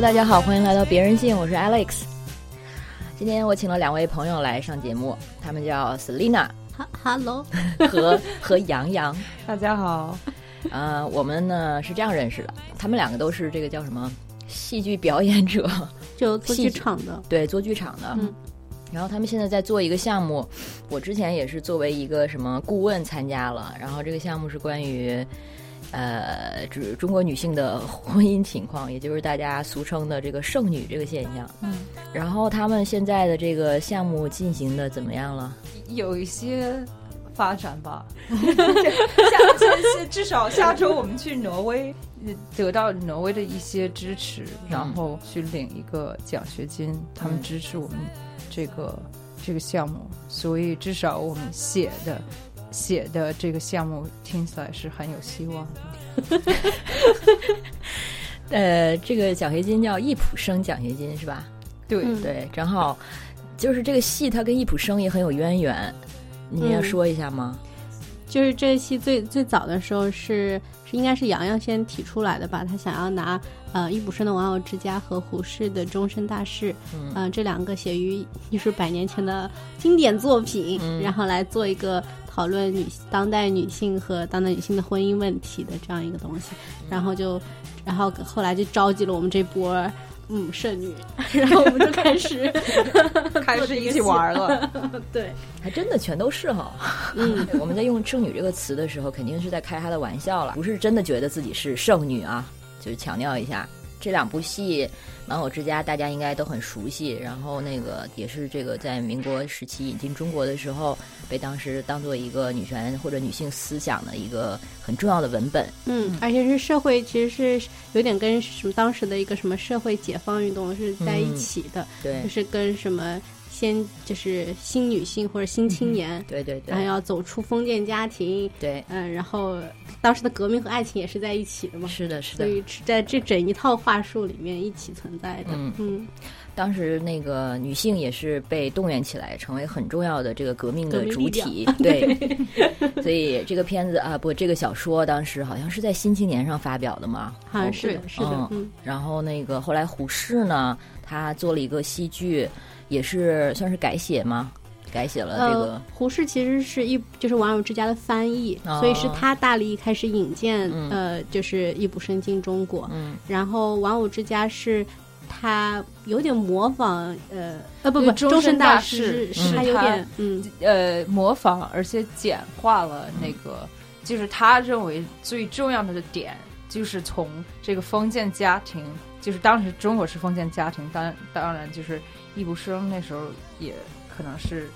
Hello，大家好，欢迎来到别人信，我是 Alex。今天我请了两位朋友来上节目，他们叫 Selina 哈，Hello，和和 杨洋。大家好，呃，我们呢是这样认识的，他们两个都是这个叫什么戏剧表演者，就做剧场的，对，做剧场的。嗯，然后他们现在在做一个项目，我之前也是作为一个什么顾问参加了，然后这个项目是关于。呃，指中国女性的婚姻情况，也就是大家俗称的这个剩女这个现象。嗯，然后他们现在的这个项目进行的怎么样了？有一些发展吧。下至少下周我们去挪威，得到挪威的一些支持，然后去领一个奖学金，他们支持我们这个这个项目，所以至少我们写的。写的这个项目听起来是很有希望的。呃，这个奖学金叫易普生奖学金是吧？对对，正好就是这个戏，它跟易普生也很有渊源。你要说一下吗？就是这戏最最早的时候是是应该是洋洋先提出来的吧？他想要拿呃易普生的《玩偶之家》和胡适的《终身大事》嗯这两个写于就是百年前的经典作品，然后来做一个。讨论女当代女性和当代女性的婚姻问题的这样一个东西，然后就，然后后来就召集了我们这波嗯剩女，然后我们就开始 开始一起玩了。对，还真的全都是哈。嗯，我们在用剩女这个词的时候，肯定是在开他的玩笑了，不是真的觉得自己是剩女啊，就是强调一下。这两部戏《玩偶之家》大家应该都很熟悉，然后那个也是这个在民国时期引进中国的时候，被当时当做一个女权或者女性思想的一个很重要的文本。嗯，而且是社会其实是有点跟什么当时的一个什么社会解放运动是在一起的，对，就是跟什么。先就是新女性或者新青年，对对对，然后要走出封建家庭，对，嗯，然后当时的革命和爱情也是在一起的嘛，是的，是的，所以在这整一套话术里面一起存在的，嗯，当时那个女性也是被动员起来，成为很重要的这个革命的主体，对，所以这个片子啊，不，这个小说当时好像是在《新青年》上发表的嘛，好像是的，是的，嗯，然后那个后来胡适呢，他做了一个戏剧。也是算是改写吗？改写了这个。胡适其实是一就是《玩偶之家》的翻译，所以是他大力开始引荐呃，就是易卜生进中国。嗯，然后《玩偶之家》是他有点模仿呃呃不不，终身大事是他有点嗯呃模仿，而且简化了那个，就是他认为最重要的点，就是从这个封建家庭，就是当时中国是封建家庭，当当然就是。易卜生那时候也可能是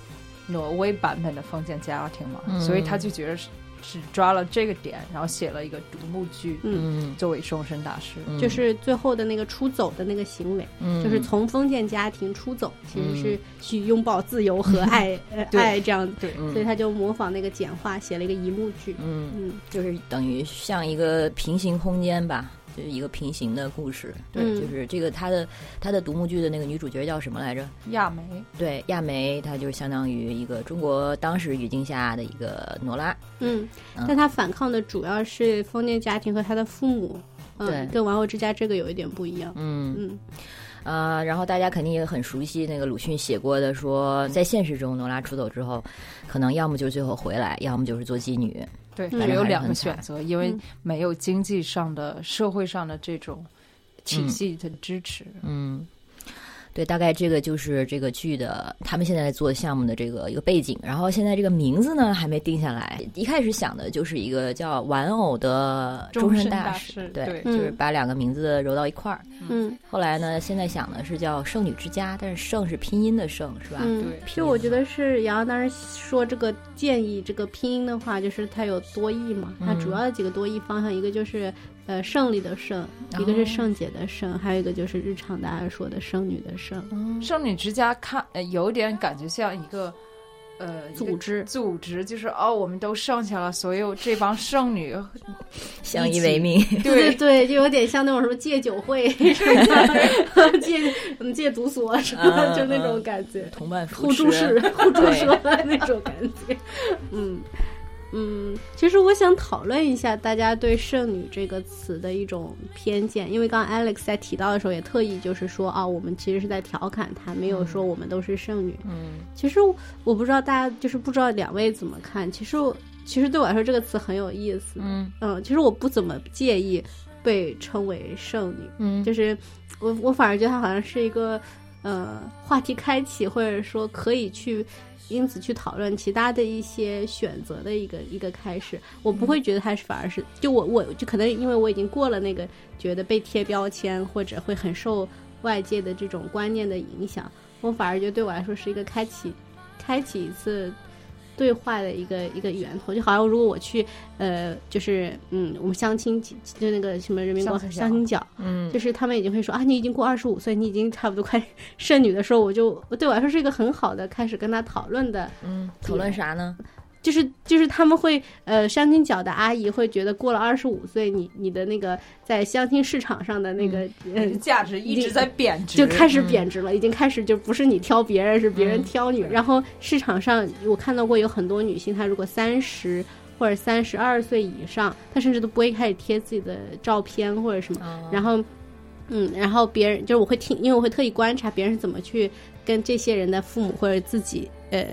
挪威版本的封建家庭嘛，所以他就觉得是只抓了这个点，然后写了一个独幕剧，嗯，作为终身大事，就是最后的那个出走的那个行为，就是从封建家庭出走，其实是去拥抱自由和爱，爱这样，对，所以他就模仿那个简化，写了一个一幕剧，嗯嗯，就是等于像一个平行空间吧。就是一个平行的故事，对，就是这个他的他的独幕剧的那个女主角叫什么来着？亚梅。对，亚梅，她就相当于一个中国当时语境下的一个诺拉。嗯，但她反抗的主要是封建家庭和她的父母。对，跟《玩偶之家》这个有一点不一样。嗯嗯，呃，然后大家肯定也很熟悉那个鲁迅写过的，说在现实中，诺拉出走之后，可能要么就是最后回来，要么就是做妓女。对，只有两个选择，因为没有经济上的、社会上的这种体系的支持。嗯。对，大概这个就是这个剧的，他们现在做项目的这个一个背景。然后现在这个名字呢还没定下来。一开始想的就是一个叫“玩偶的终身大事”，对，就是把两个名字揉到一块儿。嗯。后来呢，现在想的是叫“剩女之家”，但是“剩”是拼音的“剩”，是吧？对。就我觉得是杨洋当时说这个建议这个拼音的话，就是它有多义嘛。它主要的几个多义方向，一个就是。呃，胜利的胜，一个是圣洁的圣，还有一个就是日常大家说的剩女的剩。剩女之家看，呃，有点感觉像一个，呃，组织，组织就是哦，我们都剩下了，所有这帮剩女 相依为命。对对，就有点像那种什么戒酒会，戒什么戒毒所什么，就那种感觉，同伴互助式、互助式那种感觉，嗯。嗯，其实我想讨论一下大家对“剩女”这个词的一种偏见，因为刚刚 Alex 在提到的时候也特意就是说啊，我们其实是在调侃她，没有说我们都是剩女。嗯，其实我不知道大家就是不知道两位怎么看。其实其实对我来说这个词很有意思。嗯嗯，其实我不怎么介意被称为剩女。嗯，就是我我反而觉得它好像是一个呃话题开启，或者说可以去。因此去讨论其他的一些选择的一个一个开始，我不会觉得它是反而是就我我就可能因为我已经过了那个觉得被贴标签或者会很受外界的这种观念的影响，我反而觉得对我来说是一个开启开启一次。对话的一个一个源头，就好像如果我去，呃，就是嗯，我们相亲就那个什么人民广相亲角，嗯，就是他们已经会说啊，你已经过二十五岁，你已经差不多快剩女的时候，我就对我来说是一个很好的开始跟他讨论的，嗯，讨论啥呢？就是就是他们会呃相亲角的阿姨会觉得过了二十五岁，你你的那个在相亲市场上的那个呃价值一直在贬值，就开始贬值了，已经开始就不是你挑别人，是别人挑你。然后市场上我看到过有很多女性，她如果三十或者三十二岁以上，她甚至都不会开始贴自己的照片或者什么。然后嗯，然后别人就是我会听，因为我会特意观察别人是怎么去跟这些人的父母或者自己呃。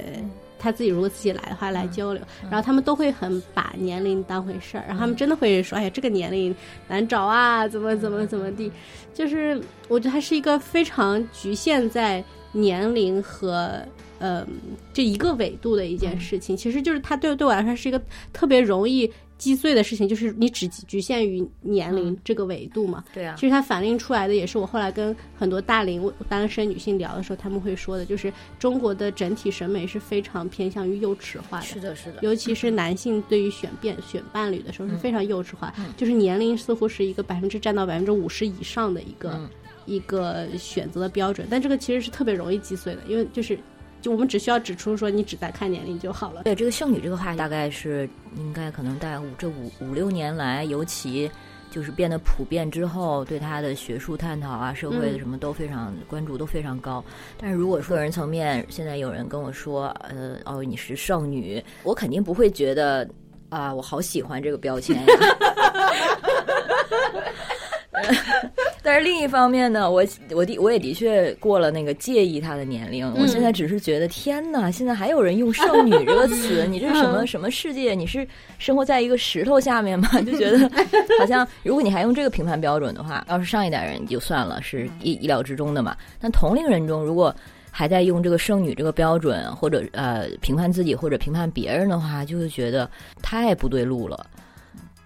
他自己如果自己来的话来交流，然后他们都会很把年龄当回事儿，然后他们真的会说：“哎呀，这个年龄难找啊，怎么怎么怎么地。”就是我觉得它是一个非常局限在年龄和呃这一个维度的一件事情。其实就是它对对我来说是一个特别容易。击碎的事情就是你只局限于年龄这个维度嘛？对啊。其实它反映出来的也是我后来跟很多大龄单身女性聊的时候，他们会说的，就是中国的整体审美是非常偏向于幼齿化的。是的，是的。尤其是男性对于选变选伴侣的时候是非常幼稚化，就是年龄似乎是一个百分之占到百分之五十以上的一个一个选择的标准，但这个其实是特别容易击碎的，因为就是。就我们只需要指出说，你只在看年龄就好了。对这个剩女这个话题，大概是应该可能在五这五五六年来，尤其就是变得普遍之后，对她的学术探讨啊、社会的什么都非常关注，都非常高。但是如果说个人层面，现在有人跟我说，呃，哦，你是剩女，我肯定不会觉得啊，我好喜欢这个标签呀。但是另一方面呢，我我的我也的确过了那个介意他的年龄。我现在只是觉得，天哪！现在还有人用“剩女”这个词，你这是什么什么世界？你是生活在一个石头下面吗？就觉得好像，如果你还用这个评判标准的话，要是上一代人就算了，是意意料之中的嘛。但同龄人中，如果还在用这个“剩女”这个标准，或者呃评判自己或者评判别人的话，就会觉得太不对路了。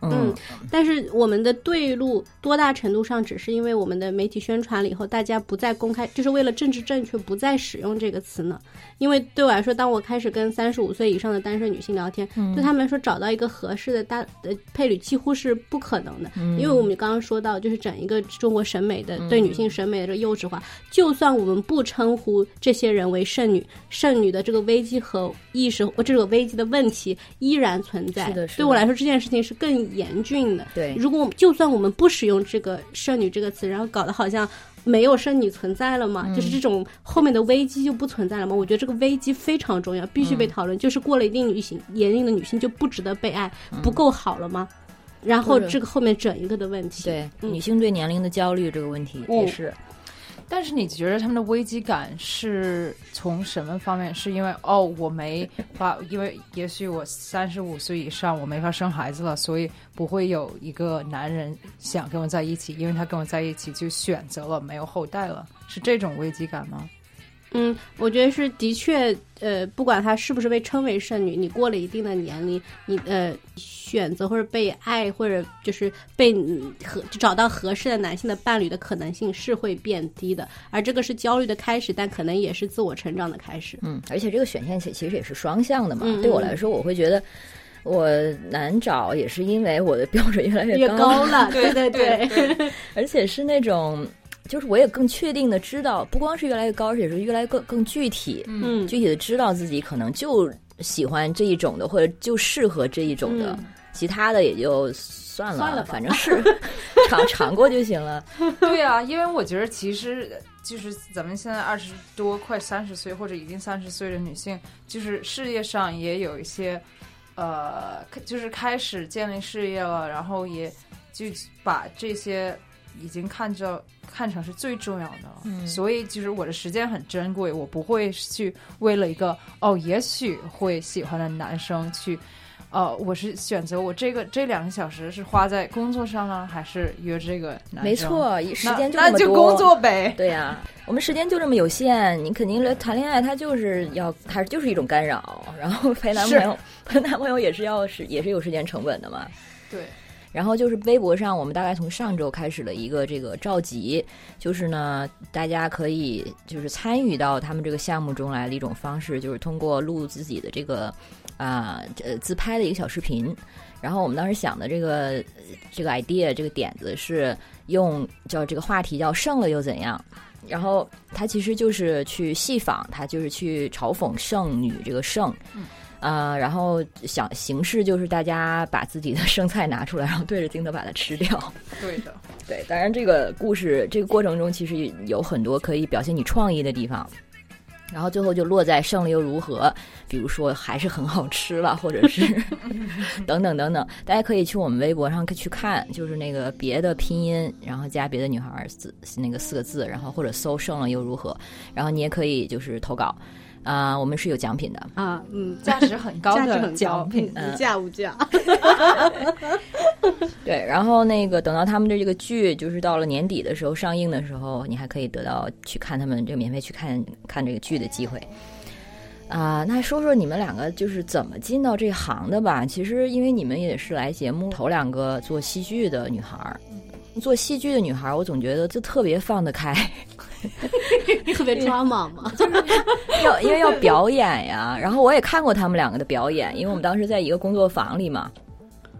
嗯，但是我们的对路多大程度上只是因为我们的媒体宣传了以后，大家不再公开，就是为了政治正确不再使用这个词呢？因为对我来说，当我开始跟三十五岁以上的单身女性聊天，对他们来说找到一个合适的搭的配侣几乎是不可能的，因为我们刚刚说到，就是整一个中国审美的对女性审美的这个幼稚化，就算我们不称呼这些人为剩女，剩女的这个危机和意识，或这个危机的问题依然存在。是的，对我来说，这件事情是更严峻的。对，如果就算我们不使用这个剩女这个词，然后搞得好像。没有剩女存在了吗？就是这种后面的危机就不存在了吗？我觉得这个危机非常重要，必须被讨论。就是过了一定女性年龄的女性就不值得被爱，不够好了吗？然后这个后面整一个的问题，对女性对年龄的焦虑这个问题也是。但是你觉得他们的危机感是从什么方面？是因为哦，我没法，因为也许我三十五岁以上，我没法生孩子了，所以不会有一个男人想跟我在一起，因为他跟我在一起就选择了没有后代了，是这种危机感吗？嗯，我觉得是的确，呃，不管她是不是被称为剩女，你过了一定的年龄，你呃选择或者被爱或者就是被合找到合适的男性的伴侣的可能性是会变低的，而这个是焦虑的开始，但可能也是自我成长的开始。嗯，而且这个选项其其实也是双向的嘛。对我来说，我会觉得我难找，也是因为我的标准越来越高了。对对 对，而且是那种。就是我也更确定的知道，不光是越来越高，而且是越来越更更具体，嗯，具体的知道自己可能就喜欢这一种的，或者就适合这一种的，其他的也就算了，算了，反正是 尝尝过就行了。对啊，因为我觉得其实就是咱们现在二十多快三十岁或者已经三十岁的女性，就是事业上也有一些呃，就是开始建立事业了，然后也就把这些已经看着看成是最重要的，嗯所以就是我的时间很珍贵，我不会去为了一个哦，也许会喜欢的男生去。呃，我是选择我这个这两个小时是花在工作上呢，还是约这个男生？没错，时间就那那就工作呗。对呀、我们时间就这么有限，你肯定来谈恋爱，它就是要，它就是一种干扰。然后陪男朋友，陪男朋友也是要是也是有时间成本的嘛。对，然后就是微博上，我们大概从上周开始了一个这个召集，就是呢，大家可以就是参与到他们这个项目中来的一种方式，就是通过录自己的这个啊呃自拍的一个小视频。然后我们当时想的这个这个 idea 这个点子是用叫这个话题叫胜了又怎样？然后他其实就是去戏仿，他就是去嘲讽剩女这个剩。呃，然后想形式就是大家把自己的剩菜拿出来，然后对着镜头把它吃掉。对的，对，当然这个故事这个过程中其实有很多可以表现你创意的地方，然后最后就落在胜了又如何？比如说还是很好吃了，或者是 等等等等，大家可以去我们微博上去看，就是那个别的拼音，然后加别的女孩儿四那个四个字，然后或者搜胜了又如何，然后你也可以就是投稿。啊、我们是有奖品的，啊，嗯，价值很高的价值很高奖品。嗯无价无价。对，然后那个等到他们的这个剧就是到了年底的时候上映的时候，你还可以得到去看他们这个免费去看看这个剧的机会。啊、那说说你们两个就是怎么进到这行的吧？其实因为你们也是来节目头两个做戏剧的女孩儿，做戏剧的女孩，我总觉得就特别放得开，特别抓马嘛，要因为要表演呀。然后我也看过他们两个的表演，因为我们当时在一个工作坊里嘛。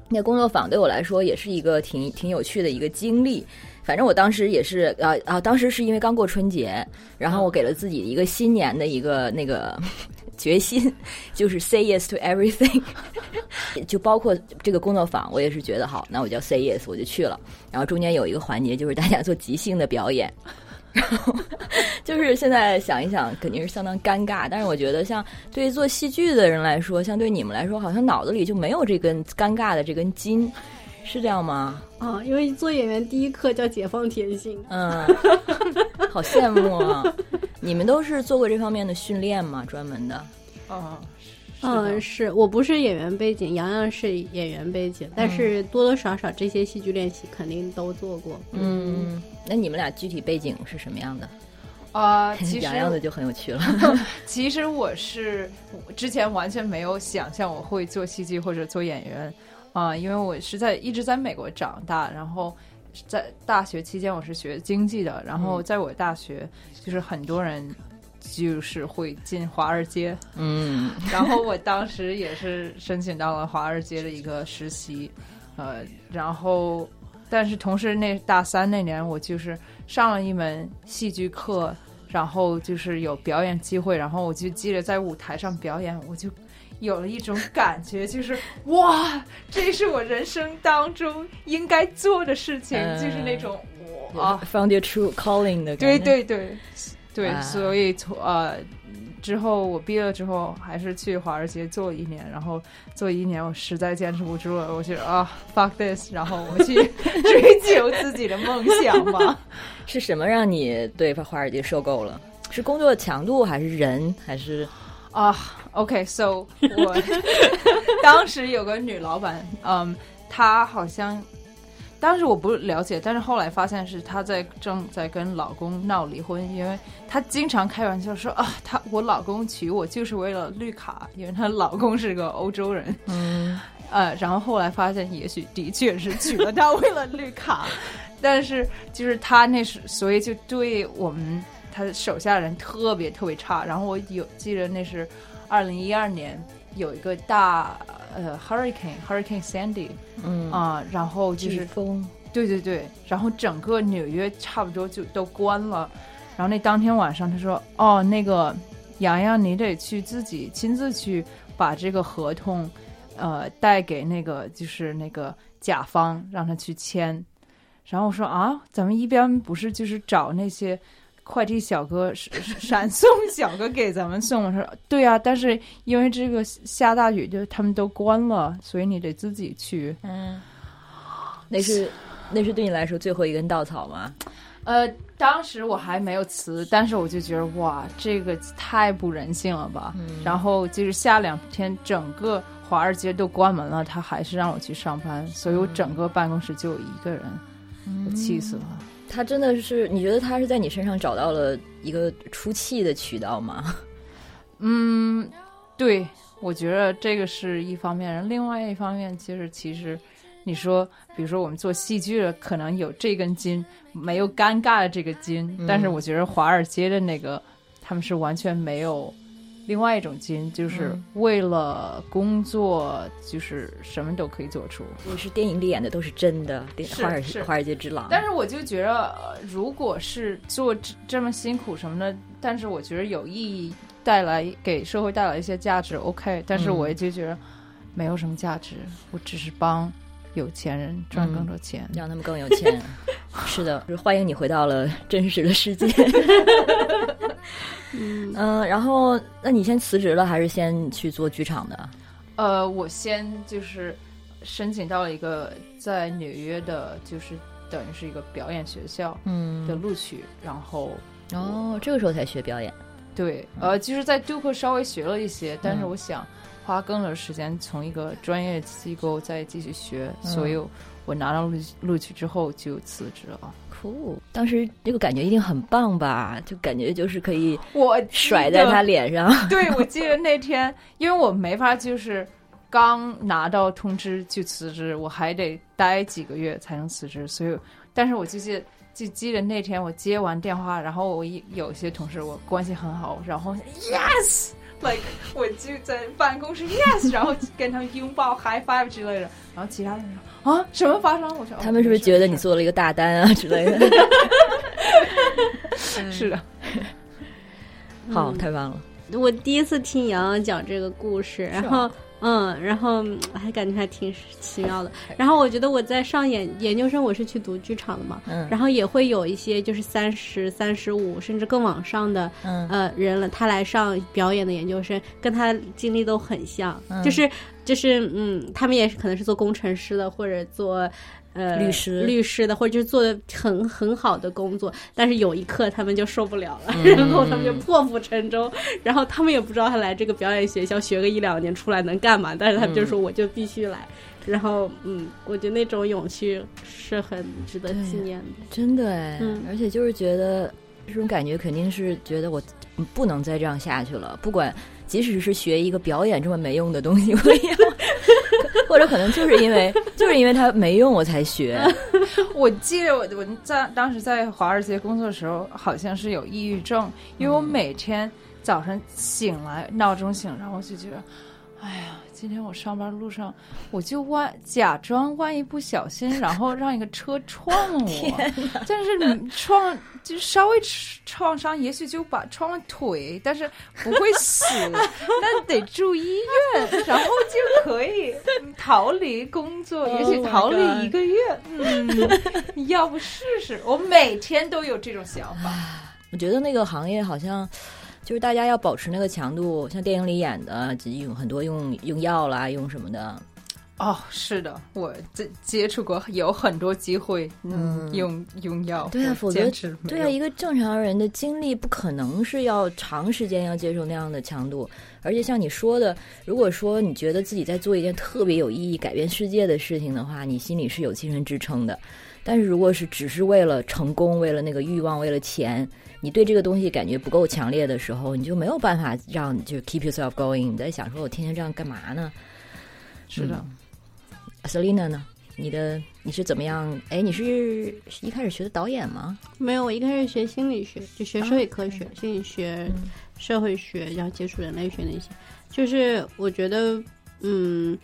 那工作坊对我来说也是一个挺挺有趣的一个经历。反正我当时也是啊啊，当时是因为刚过春节，然后我给了自己一个新年的一个那个决心，就是 say yes to everything，就包括这个工作坊，我也是觉得好，那我就 say yes，我就去了。然后中间有一个环节就是大家做即兴的表演，然后就是现在想一想，肯定是相当尴尬。但是我觉得，像对于做戏剧的人来说，像对你们来说，好像脑子里就没有这根尴尬的这根筋，是这样吗？啊，因为做演员第一课叫解放天性。嗯，好羡慕啊！你们都是做过这方面的训练吗？专门的？哦，嗯，是我不是演员背景，洋洋是演员背景，但是多多少少这些戏剧练习肯定都做过。嗯，那你们俩具体背景是什么样的？啊，其实洋洋的就很有趣了。其实我是之前完全没有想象我会做戏剧或者做演员啊、因为我是在一直在美国长大，然后在大学期间我是学经济的，然后在我大学就是很多人就是会进华尔街，嗯。然后我当时也是申请到了华尔街的一个实习，呃，然后但是同时那大三那年我就是上了一门戏剧课，然后就是有表演机会，然后我就记得在舞台上表演，我就有了一种感觉，就是 哇，这是我人生当中应该做的事情，嗯就是那种哇。，found your true calling 的感对觉。对对对，啊所以从呃之后我毕业了之后，还是去华尔街做一年，然后做一年我实在坚持不住了，我觉得啊 fuck this，然后我去 追求自己的梦想吧。是什么让你对华尔街受够了？是工作强度，还是人，还是啊、o k s o 我 当时有个女老板，嗯，她好像当时我不了解，但是后来发现是她在正在跟老公闹离婚，因为她经常开玩笑说啊，她我老公娶我就是为了绿卡，因为她老公是个欧洲人，嗯。呃，然后后来发现也许的确是娶了她为了绿卡，但是就是她那时，所以就对我们他手下人特别特别差。然后我有记得那是二零一二年有一个大呃 hurricane hurricane Sandy 嗯啊、然后就是风？对对对，然后整个纽约差不多就都关了。然后那当天晚上，他说：“哦，那个洋洋，你得去自己亲自去把这个合同，呃，带给那个就是那个甲方，让他去签。”然后我说：“啊，咱们一边不是就是找那些快递小哥闪送小哥给咱们送。我说对啊，但 是因为这个下大雨，就他们都关了，所以你得自己去。嗯，那是那是对你来说最后一根稻草吗？呃，当时我还没有辞，但是我就觉得哇，这个太不人性了吧。然后就是下两天，整个华尔街都关门了，他还是让我去上班，所以我整个办公室就我一个人，我气死了。他真的是？你觉得他是在你身上找到了一个出气的渠道吗？嗯，对，我觉得这个是一方面。另外一方面，就是其实你说，比如说我们做戏剧的，可能有这根筋。没有尴尬的这个筋，但是我觉得华尔街的那个他们是完全没有另外一种金，就是为了工作，就是什么都可以做出。也是电影里演的都是真的，华尔华尔街之狼。但是我就觉得，如果是做这么辛苦什么的，但是我觉得有意义，带来给社会带来一些价值，OK。但是我也就觉得没有什么价值，我只是帮。有钱人赚更多钱，让他们更有钱。是的，就是欢迎你回到了真实的世界。嗯，然后那你先辞职了，还是先去做剧场的？呃，我先就是申请到了一个在纽约的，就是等于是一个表演学校嗯的录取，然后哦，这个时候才学表演。对，呃，就是在杜克稍微学了一些，但是我想。花更多时间从一个专业机构再继续学，所以我拿到录录取之后就辞职了。酷，当时这个感觉一定很棒吧？就感觉就是可以我甩在他脸上。对，我记得那天，因为我没法就是刚拿到通知就辞职，我还得待几个月才能辞职。所以，但是我就记就记得那天我接完电话，然后我有些同事我关系很好，然后 yes。Like 我就在办公室，yes，然后跟他们拥抱，high five 之类的。然后其他人说啊，什么发生？我说他们是不是觉得你做了一个大单啊之类的？是的，好，太棒了。我第一次听洋洋讲这个故事，然后。嗯，然后还感觉还挺奇妙的。然后我觉得我在上研研究生，我是去读剧场的嘛。嗯。然后也会有一些就是三十三十五甚至更往上的呃人了，他来上表演的研究生，跟他经历都很像，就是就是嗯，他们也是可能是做工程师的或者做。呃，律师、律师的，或者就是做的很很好的工作，但是有一刻他们就受不了了，然后他们就破釜沉舟，然后他们也不知道他来这个表演学校学个一两年出来能干嘛，但是他们就说我就必须来，然后嗯，我觉得那种勇气是很值得纪念的，真的哎，而且就是觉得这种感觉肯定是觉得我不能再这样下去了，不管即使是学一个表演这么没用的东西，我也要。或者可能就是因为就是因为它没用，我才学。我记得我我在当时在华尔街工作的时候，好像是有抑郁症，因为我每天早上醒来闹钟醒，然后我就觉得，哎呀。今天我上班路上，我就万假装万一不小心，然后让一个车撞我。但是你撞就稍微创伤，也许就把撞了腿，但是不会死。那得住医院，然后就可以 逃离工作，也许逃离一个月。嗯，要不试试？我每天都有这种想法。我觉得那个行业好像。就是大家要保持那个强度，像电影里演的，用很多用用药啦，用什么的。哦，是的，我接接触过，有很多机会，嗯，用用药。对啊，否则对啊，一个正常人的精力不可能是要长时间要接受那样的强度。而且像你说的，如果说你觉得自己在做一件特别有意义、改变世界的事情的话，你心里是有精神支撑的。但是如果是只是为了成功、为了那个欲望、为了钱。你对这个东西感觉不够强烈的时候，你就没有办法让就 keep yourself going。你在想说，我天天这样干嘛呢？是的，Selina 呢？你的你是怎么样？哎，你是一开始学的导演吗？没有，我一开始学心理学，就学社会科学、心理学、社会学，然后接触人类学那些。就是我觉得，嗯，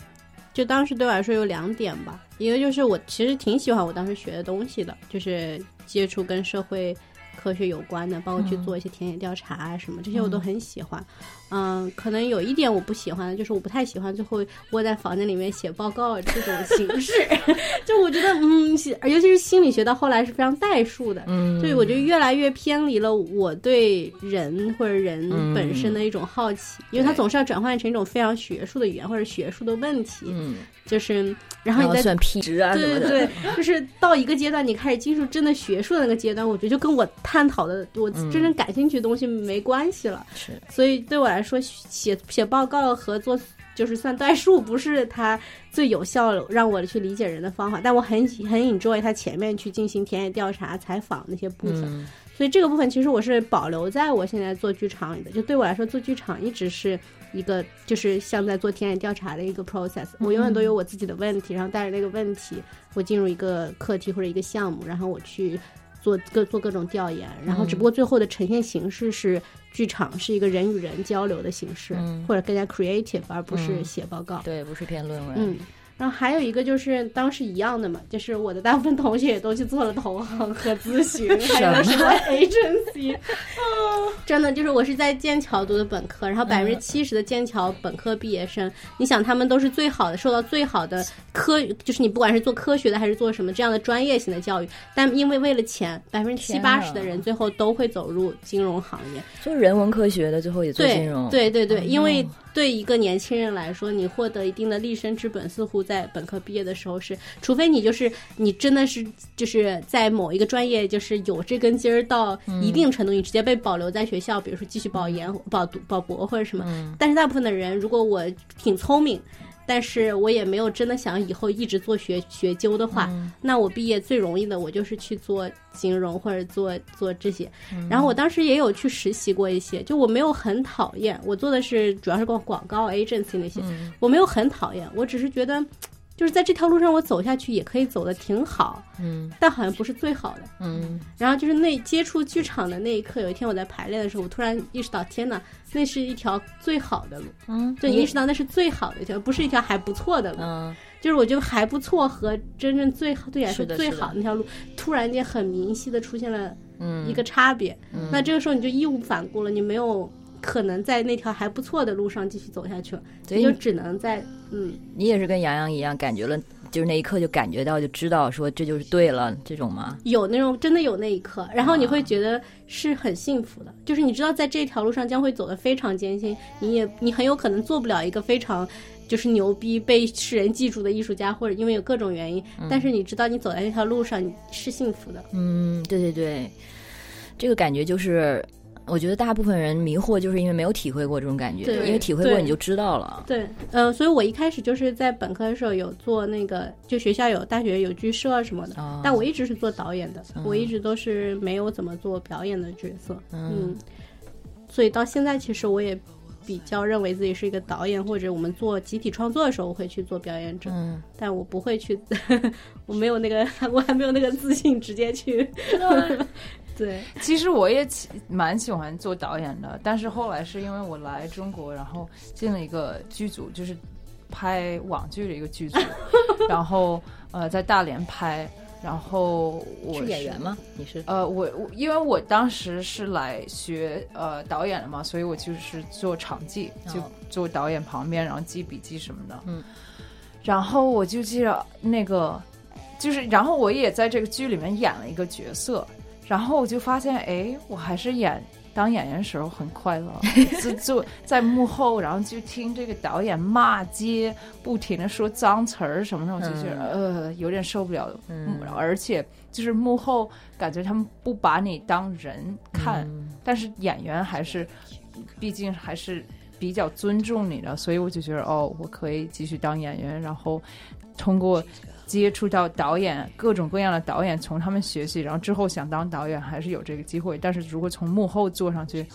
就当时对我来说有两点吧。一个就是我其实挺喜欢我当时学的东西的，就是接触跟社会。科学有关的，包括去做一些田野调查啊什么，这些我都很喜欢。嗯，可能有一点我不喜欢的就是我不太喜欢最后窝在房间里面写报告这种形式，就我觉得嗯，尤其是心理学到后来是非常代数的，嗯，所以我觉得越来越偏离了我对人或者人本身的一种好奇，因为它总是要转换成一种非常学术的语言或者学术的问题，嗯，就是然后你再算 P 值啊对对对，就是到一个阶段你开始进入真的学术的那个阶段，我觉得就跟我探讨的我真正感兴趣的东西没关系了，是，所以对我来说。说写写报告和做就是算代数不是他最有效让我去理解人的方法，但我很很 enjoy 他前面去进行田野调查、采访那些部分，所以这个部分其实我是保留在我现在做剧场里的。就对我来说，做剧场一直是一个就是像在做田野调查的一个 process。我永远都有我自己的问题，然后带着那个问题，我进入一个课题或者一个项目，然后我去。做各做各种调研，然后只不过最后的呈现形式是剧场，是一个人与人交流的形式，或者更加 creative，而不是写报告。对，不是篇论文。嗯。然后还有一个就是当时一样的嘛，就是我的大部分同学也都去做了投行和咨询，还有什么 agency，真的就是我是在剑桥读的本科，然后百分之七十的剑桥本科毕业生，你想他们都是最好的，受到最好的科，就是你不管是做科学的还是做什么这样的专业性的教育，但因为为了钱，百分之七八十的人最后都会走入金融行业，就是人文科学的最后也做金融，对对对，因为。对一个年轻人来说，你获得一定的立身之本，似乎在本科毕业的时候是，除非你就是你真的是就是在某一个专业就是有这根筋儿到一定程度，你直接被保留在学校，比如说继续保研、保读、保博或者什么。但是大部分的人，如果我挺聪明。但是我也没有真的想以后一直做学学究的话，那我毕业最容易的我就是去做金融或者做做这些。然后我当时也有去实习过一些，就我没有很讨厌，我做的是主要是广广告 agency 那些，我没有很讨厌，我只是觉得。就是在这条路上，我走下去也可以走的挺好，嗯，但好像不是最好的，嗯。然后就是那接触剧场的那一刻，有一天我在排练的时候，我突然意识到，天哪，那是一条最好的路，嗯，就意识到那是最好的一条，不是一条还不错的路，嗯，就是我觉得还不错和真正最好对来说最好的那条路，突然间很明晰的出现了一个差别，那这个时候你就义无反顾了，你没有。可能在那条还不错的路上继续走下去了，所以就只能在嗯。你也是跟洋洋一样，感觉了，就是那一刻就感觉到，就知道说这就是对了，这种吗？有那种真的有那一刻，然后你会觉得是很幸福的，就是你知道在这条路上将会走得非常艰辛，你也你很有可能做不了一个非常就是牛逼被世人记住的艺术家，或者因为有各种原因，但是你知道你走在这条路上你是幸福的。嗯，对对对，这个感觉就是。我觉得大部分人迷惑，就是因为没有体会过这种感觉，因为体会过你就知道了。对，呃，所以我一开始就是在本科的时候有做那个，就学校有大学有剧社什么的，但我一直是做导演的，我一直都是没有怎么做表演的角色。嗯，所以到现在其实我也比较认为自己是一个导演，或者我们做集体创作的时候我会去做表演者，但我不会去，我没有那个，我还没有那个自信直接去。对，其实我也蛮喜欢做导演的，但是后来是因为我来中国，然后进了一个剧组，就是拍网剧的一个剧组，然后呃在大连拍，然后我是演员吗？你是？呃，我我因为我当时是来学呃导演的嘛，所以我就是做场记，就做导演旁边，然后记笔记什么的。嗯，然后我就记得那个，就是然后我也在这个剧里面演了一个角色。然后我就发现，哎，我还是演当演员的时候很快乐，就就在幕后，然后就听这个导演骂街，不停的说脏词儿什么的，我就觉得呃有点受不了。嗯，而且就是幕后感觉他们不把你当人看，但是演员还是，毕竟还是比较尊重你的，所以我就觉得哦，我可以继续当演员，然后通过。接触到导演各种各样的导演，从他们学习，然后之后想当导演还是有这个机会。但是如果从幕后做上去，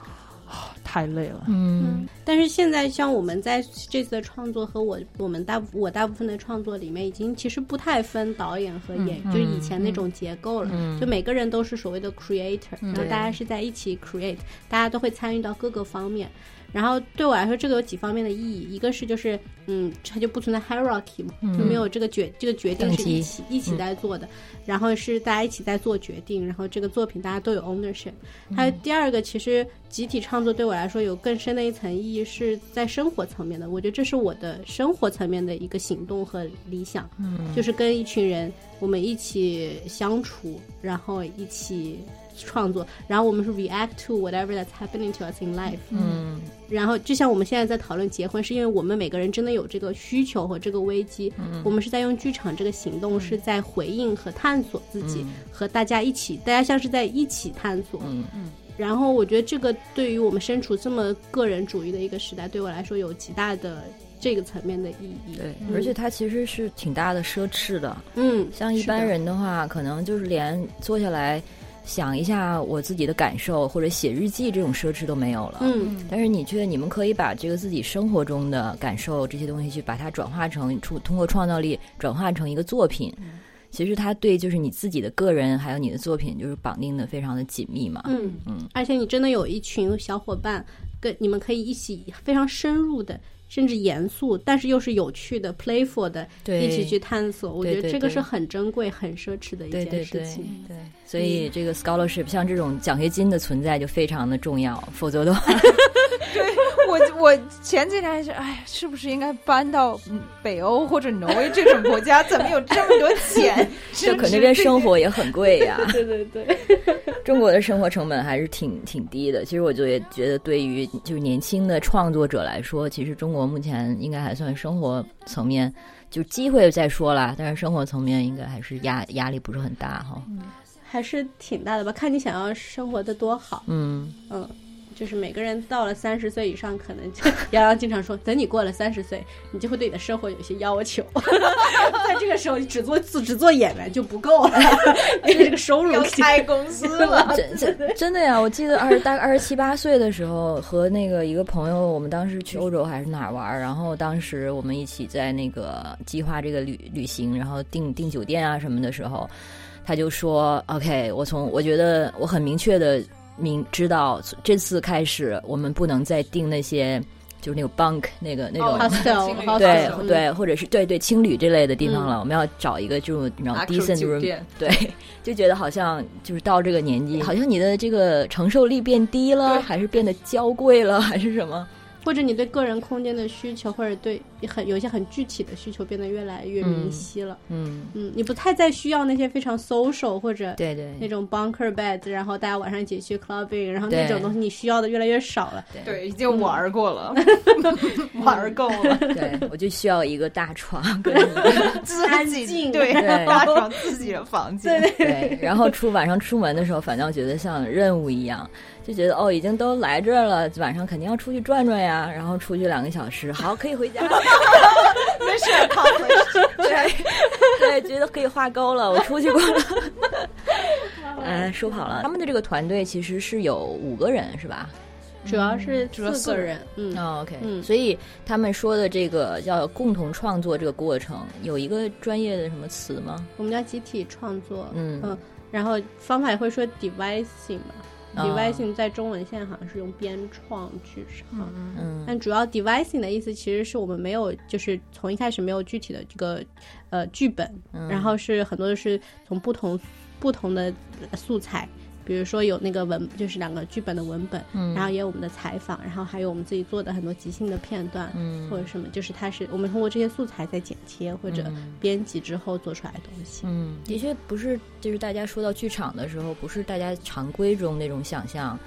太累了。嗯，但是现在像我们在这次的创作和我我们大我大部分的创作里面，已经其实不太分导演和演，就是以前那种结构了。就每个人都是所谓的 creator，然后大家是在一起 create，大家都会参与到各个方面。然后对我来说，这个有几方面的意义，一个是就是嗯，它就不存在 hierarchy 嘛，就没有这个决这个决定是一起一起在做的，然后是大家一起在做决定，然后这个作品大家都有 ownership。还有第二个，其实集体创作对我来说有更深的一层意义，是在生活层面的。我觉得这是我的生活层面的一个行动和理想，嗯，就是跟一群人我们一起相处，然后一起。创作，然后我们是 react to whatever that's happening to us in life。嗯，然后就像我们现在在讨论结婚，是因为我们每个人真的有这个需求和这个危机。嗯，我们是在用剧场这个行动，是在回应和探索自己，和大家一起，大家像是在一起探索。嗯嗯。然后我觉得这个对于我们身处这么个人主义的一个时代，对我来说有极大的这个层面的意义。对，而且它其实是挺大的奢侈的。嗯，像一般人的话，可能就是连坐下来。想一下我自己的感受，或者写日记这种奢侈都没有了。嗯，但是你觉得你们可以把这个自己生活中的感受这些东西去把它转化成，出通过创造力转化成一个作品。其实它对就是你自己的个人还有你的作品就是绑定的非常的紧密嘛。嗯嗯，而且你真的有一群小伙伴跟你们可以一起非常深入的。甚至严肃，但是又是有趣的、playful 的，一起去探索。我觉得这个是很珍贵、很奢侈的一件事情。对，所以这个 scholarship 像这种奖学金的存在就非常的重要，否则的话。对我，我前几天还是，哎，是不是应该搬到北欧或者挪威这种国家？怎么有这么多钱？就可那边生活也很贵呀。对对对，中国的生活成本还是挺挺低的。其实我就也觉得，对于就是年轻的创作者来说，其实中国目前应该还算生活层面就机会再说了，但是生活层面应该还是压压力不是很大哈。还是挺大的吧？看你想要生活的多好。嗯嗯。就是每个人到了三十岁以上，可能杨洋经常说，等你过了三十岁，你就会对你的生活有一些要求。在这个时候，你只做只做演员就不够了，因为这个收入要开公司了。真真真的呀！我记得二大概二十七八岁的时候，和那个一个朋友，我们当时去欧洲还是哪儿玩，然后当时我们一起在那个计划这个旅旅行，然后订订酒店啊什么的时候，他就说：“OK，我从我觉得我很明确的。”明知道这次开始，我们不能再订那些，就是那个 bunk 那个那种，对对，或者是对对青旅这类的地方了。我们要找一个这种你知道 decent room，对，就觉得好像就是到这个年纪，好像你的这个承受力变低了，还是变得娇贵了，还是什么？或者你对个人空间的需求，或者对很有一些很具体的需求变得越来越明晰了。嗯嗯，你不太再需要那些非常 social 或者对对那种 bunker bed，然后大家晚上一起去 clubbing，然后那种东西你需要的越来越少了。对，已经玩过了，玩够了。对，我就需要一个大床，跟 安静，对，大床自己的房间。对，然后出晚上出门的时候，反倒觉得像任务一样。就觉得哦，已经都来这儿了，晚上肯定要出去转转呀。然后出去两个小时，好，可以回家。没事，好，对对，觉得可以画勾了。我出去过了。哎，说跑了。他们的这个团队其实是有五个人，是吧？主要是四个人。嗯，OK。嗯，所以他们说的这个叫共同创作这个过程，有一个专业的什么词吗？我们叫集体创作。嗯嗯，然后方法也会说 devising 吧。Devising 在中文现在好像是用编创剧场，嗯，但主要 devising 的意思其实是我们没有，就是从一开始没有具体的这个呃剧本，然后是很多是从不同不同的素材。比如说有那个文，就是两个剧本的文本，嗯。然后也有我们的采访，然后还有我们自己做的很多即兴的片段，嗯。或者什么，就是它是我们通过这些素材在剪切或者编辑之后做出来的东西。嗯，的确不是，就是大家说到剧场的时候，不是大家常规中那种想象，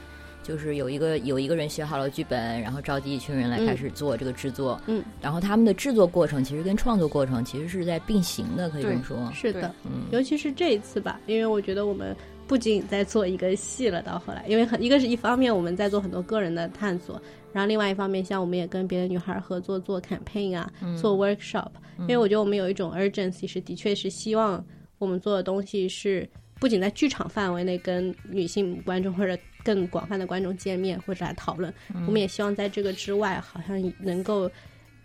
就是有一个有一个人写好了剧本，然后召集一群人来开始做这个制作，嗯，然后他们的制作过程其实跟创作过程其实是在并行的，可以这么说。是的，嗯，尤其是这一次吧，因为我觉得我们。不仅在做一个戏了，到后来，因为很一个是一方面我们在做很多个人的探索，然后另外一方面，像我们也跟别的女孩合作做 campaign 啊，做 workshop，因为我觉得我们有一种 urgency，是的确是希望我们做的东西是不仅在剧场范围内跟女性观众或者更广泛的观众见面或者来讨论，我们也希望在这个之外，好像能够。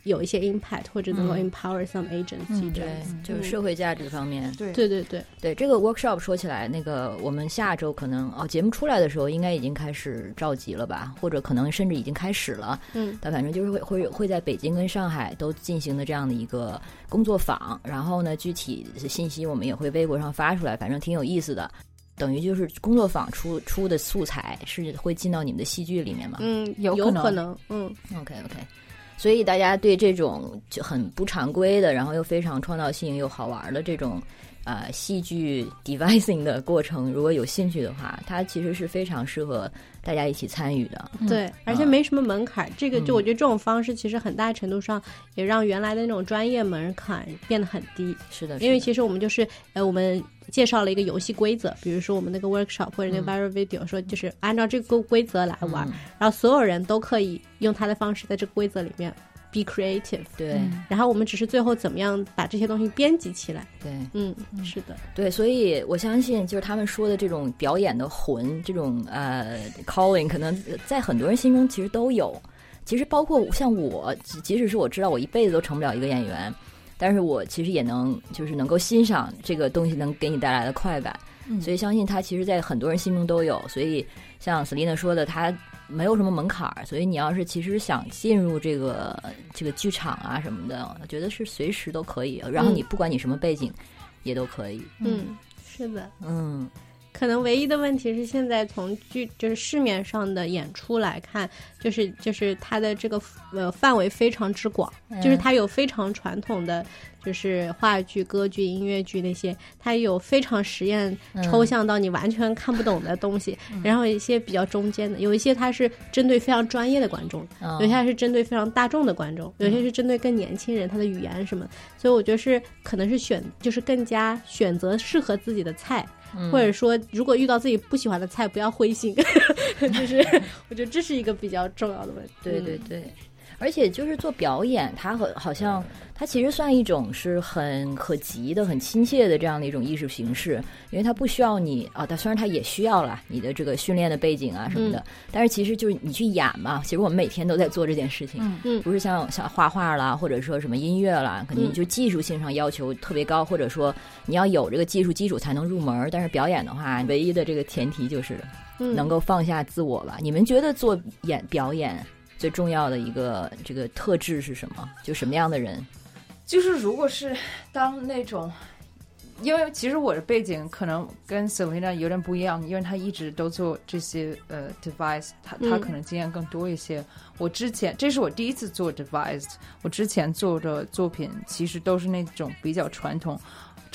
有一些 impact，或者能够嗯 empower some agency 这对样子。，就是社会价值方面。对对对对，对这个 workshop 说起来，那个我们下周可能哦，节目出来的时候应该已经开始召集了吧，或者可能甚至已经开始了。嗯但反正就是会会会在北京跟上海都进行的这样的一个工作坊，然后呢，具体的信息我们也会微博上发出来，反正挺有意思的。等于就是工作坊出出的素材是会进到你们的戏剧里面吗？嗯，有可能有可能，嗯 OK OK，所以大家对这种就很不常规的，然后又非常创造性又好玩的这种呃戏剧 devising 的过程，如果有兴趣的话，它其实是非常适合大家一起参与的。对，而且啊没什么门槛。这个嗯就我觉得这种方式其实很大程度上也让原来的那种专业门槛变得很低。是的，是的因为其实我们就是呃，我们介绍了一个游戏规则，比如说我们那个 workshop 或者那个 viral video，、说就是按照这个规则来玩，嗯然后所有人都可以用他的方式在这个规则里面 be creative。对、嗯然后我们只是最后怎么样把这些东西编辑起来。对嗯，是的，对，所以我相信就是他们说的这种表演的魂，这种呃 calling，可能在很多人心中其实都有。其实包括像我，即即使是我知道我一辈子都成不了一个演员，但是我其实也能就是能够欣赏这个东西能给你带来的快感，嗯所以相信他其实，在很多人心中都有。所以像 Selina 说的，他没有什么门槛儿，所以你要是其实想进入这个这个剧场啊什么的，我觉得是随时都可以。然后你不管你什么背景，也都可以。嗯，是的。嗯可能唯一的问题是，现在从剧就是市面上的演出来看，就是就是它的这个呃范围非常之广，就是它有非常传统的，就是话剧、歌剧、音乐剧那些，它有非常实验、抽象到你完全看不懂的东西，然后一些比较中间的，有一些它是针对非常专业的观众，嗯。有些是针对非常大众的观众，有些是针对更年轻人他的语言什么，所以我觉得是可能是选就是更加选择适合自己的菜。或者说，如果遇到自己不喜欢的菜，不要灰心，就是 我觉得这是一个比较重要的问题。对对对，而且就是做表演，它好好像它其实算一种是很可及的、很亲切的这样的一种艺术形式，因为它不需要你啊，它虽然它也需要了你的这个训练的背景啊什么的，但是其实就是你去演嘛。其实我们每天都在做这件事情，嗯嗯不是像像画画啦，或者说什么音乐啦，肯定就技术性上要求特别高，或者说你要有这个技术基础才能入门。但是表演的话，唯一的这个前提就是嗯能够放下自我吧。你们觉得做演表演最重要的一个这个特质是什么？就什么样的人？就是如果是当那种，因为其实我的背景可能跟 Selina 有点不一样，因为她一直都做这些呃 device，她她嗯可能经验更多一些。我之前这是我第一次做 device，我之前做的作品其实都是那种比较传统。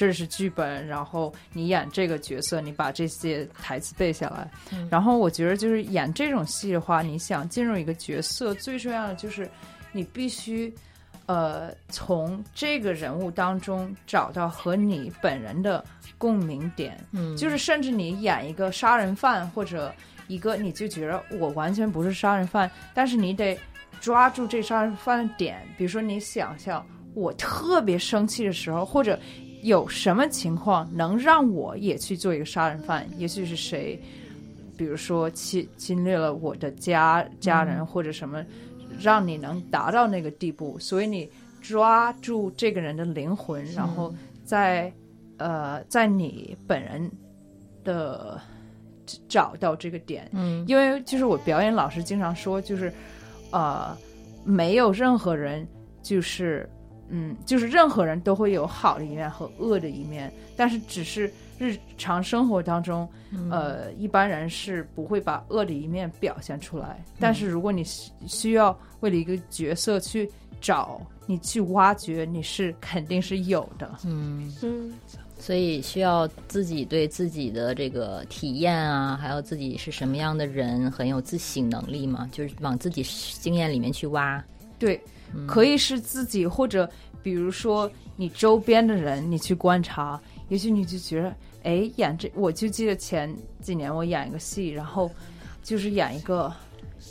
这是剧本，然后你演这个角色，你把这些台词背下来。然后我觉得就是演这种戏的话，你想进入一个角色，最重要的就是你必须呃，从这个人物当中找到和你本人的共鸣点，嗯。就是甚至你演一个杀人犯或者一个，你就觉得我完全不是杀人犯，但是你得抓住这杀人犯的点，比如说你想象我特别生气的时候，或者有什么情况能让我也去做一个杀人犯，也许是谁。比如说侵侵略了我的家家人或者什么，让你能达到那个地步，所以你抓住这个人的灵魂，然后在呃在你本人的找到这个点，嗯。因为就是我表演老师经常说，就是呃没有任何人就是嗯就是任何人都会有好的一面和恶的一面，但是只是日常生活当中。呃，一般人是不会把恶的一面表现出来，但是如果你需需要为了一个角色去找，你去挖掘，你是肯定是有的。嗯，嗯所以需要自己对自己的这个体验啊，还有自己是什么样的人，很有自省能力嘛，就是往自己经验里面去挖。对，可以是自己，或者比如说你周边的人，你去观察，也许你就觉得，哎，演这，我就记得前几年我演一个戏，然后就是演一个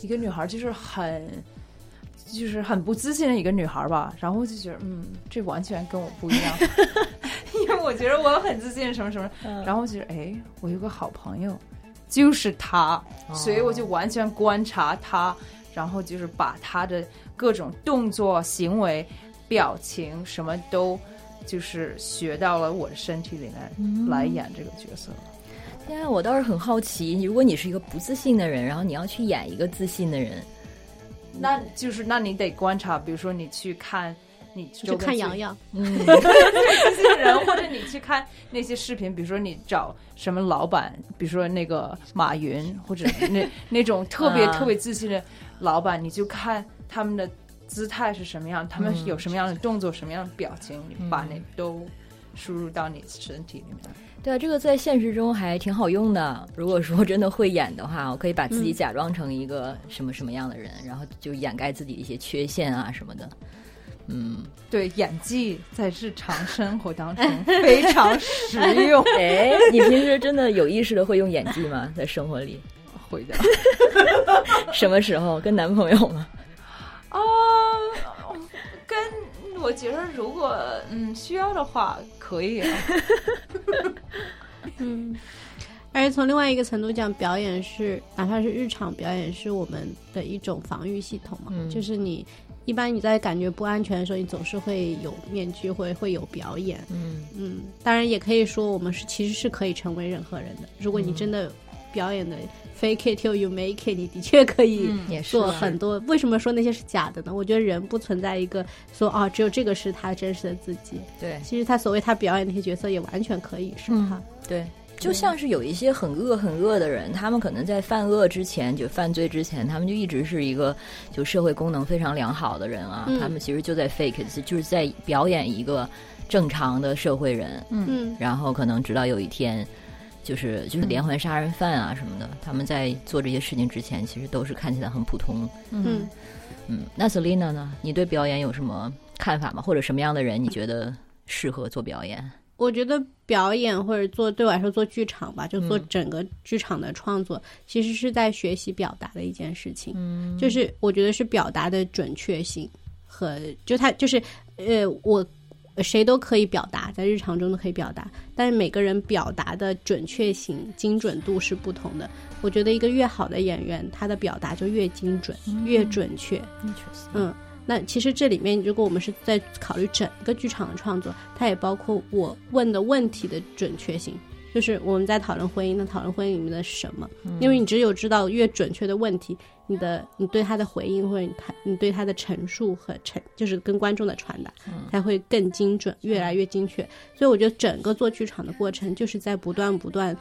一个女孩，就是很。就是很不自信的一个女孩吧，然后我就觉得，嗯，这完全跟我不一样，因为我觉得我很自信，什么什么，然后我觉得，哎，我有个好朋友，就是他，所以我就完全观察他，然后就是把他的各种动作、行为、表情什么都就是学到了我的身体里面来演这个角色。现在我倒是很好奇，如果你是一个不自信的人，然后你要去演一个自信的人，那就是那你得观察，比如说你去看。你就看洋洋，嗯，这些人，或者你去看那些视频，比如说你找什么老板，比如说那个马云，或者那那种特别特别自信的老板，你就看他们的姿态是什么样，他们有什么样的动作，什么样的表情，你把那都输入到你身体里面。对啊，这个在现实中还挺好用的。如果说真的会演的话，我可以把自己假装成一个什么什么样的人，然后就掩盖自己一些缺陷啊什么的。嗯，对，演技在日常生活当中非常实用。哎，你平时真的有意识的会用演技吗？在生活里会的。什么时候？跟男朋友吗？啊，跟我觉得，如果嗯需要的话，可以。嗯，而且从另外一个程度讲，表演是哪怕是日常表演，是我们的一种防御系统嘛？就是你。一般你在感觉不安全的时候，你总是会有面具，会会有表演。嗯嗯，当然也可以说，我们是其实是可以成为任何人的。如果你真的表演的 fake it till you make it，你的确可以做很多。为什么说那些是假的呢？我觉得人不存在一个说啊，只有这个是他真实的自己。对，其实他所谓他表演那些角色也完全可以是他。对。就像是有一些很恶很恶的人，他们可能在犯恶之前，就犯罪之前，他们就一直是一个就社会功能非常良好的人啊。他们其实就在 fake，就是在表演一个正常的社会人。嗯，然后可能直到有一天，就是就是连环杀人犯啊什么的，他们在做这些事情之前，其实都是看起来很普通。嗯嗯，那 Selina 呢？你对表演有什么看法吗？或者什么样的人你觉得适合做表演？我觉得表演或者做对我来说做剧场吧，就做整个剧场的创作，其实是在学习表达的一件事情。嗯，就是我觉得是表达的准确性和就他就是呃，我谁都可以表达，在日常中都可以表达，但是每个人表达的准确性、精准度是不同的。我觉得一个越好的演员，他的表达就越精准、越准确。嗯。那其实这里面，如果我们是在考虑整个剧场的创作，它也包括我问的问题的准确性。就是我们在讨论婚姻，那讨论婚姻里面的什么？因为你只有知道越准确的问题，你的你对他的回应或者你他你对他的陈述和陈，就是跟观众的传达，才会更精准，越来越精确。所以我觉得整个做剧场的过程，就是在不断不断，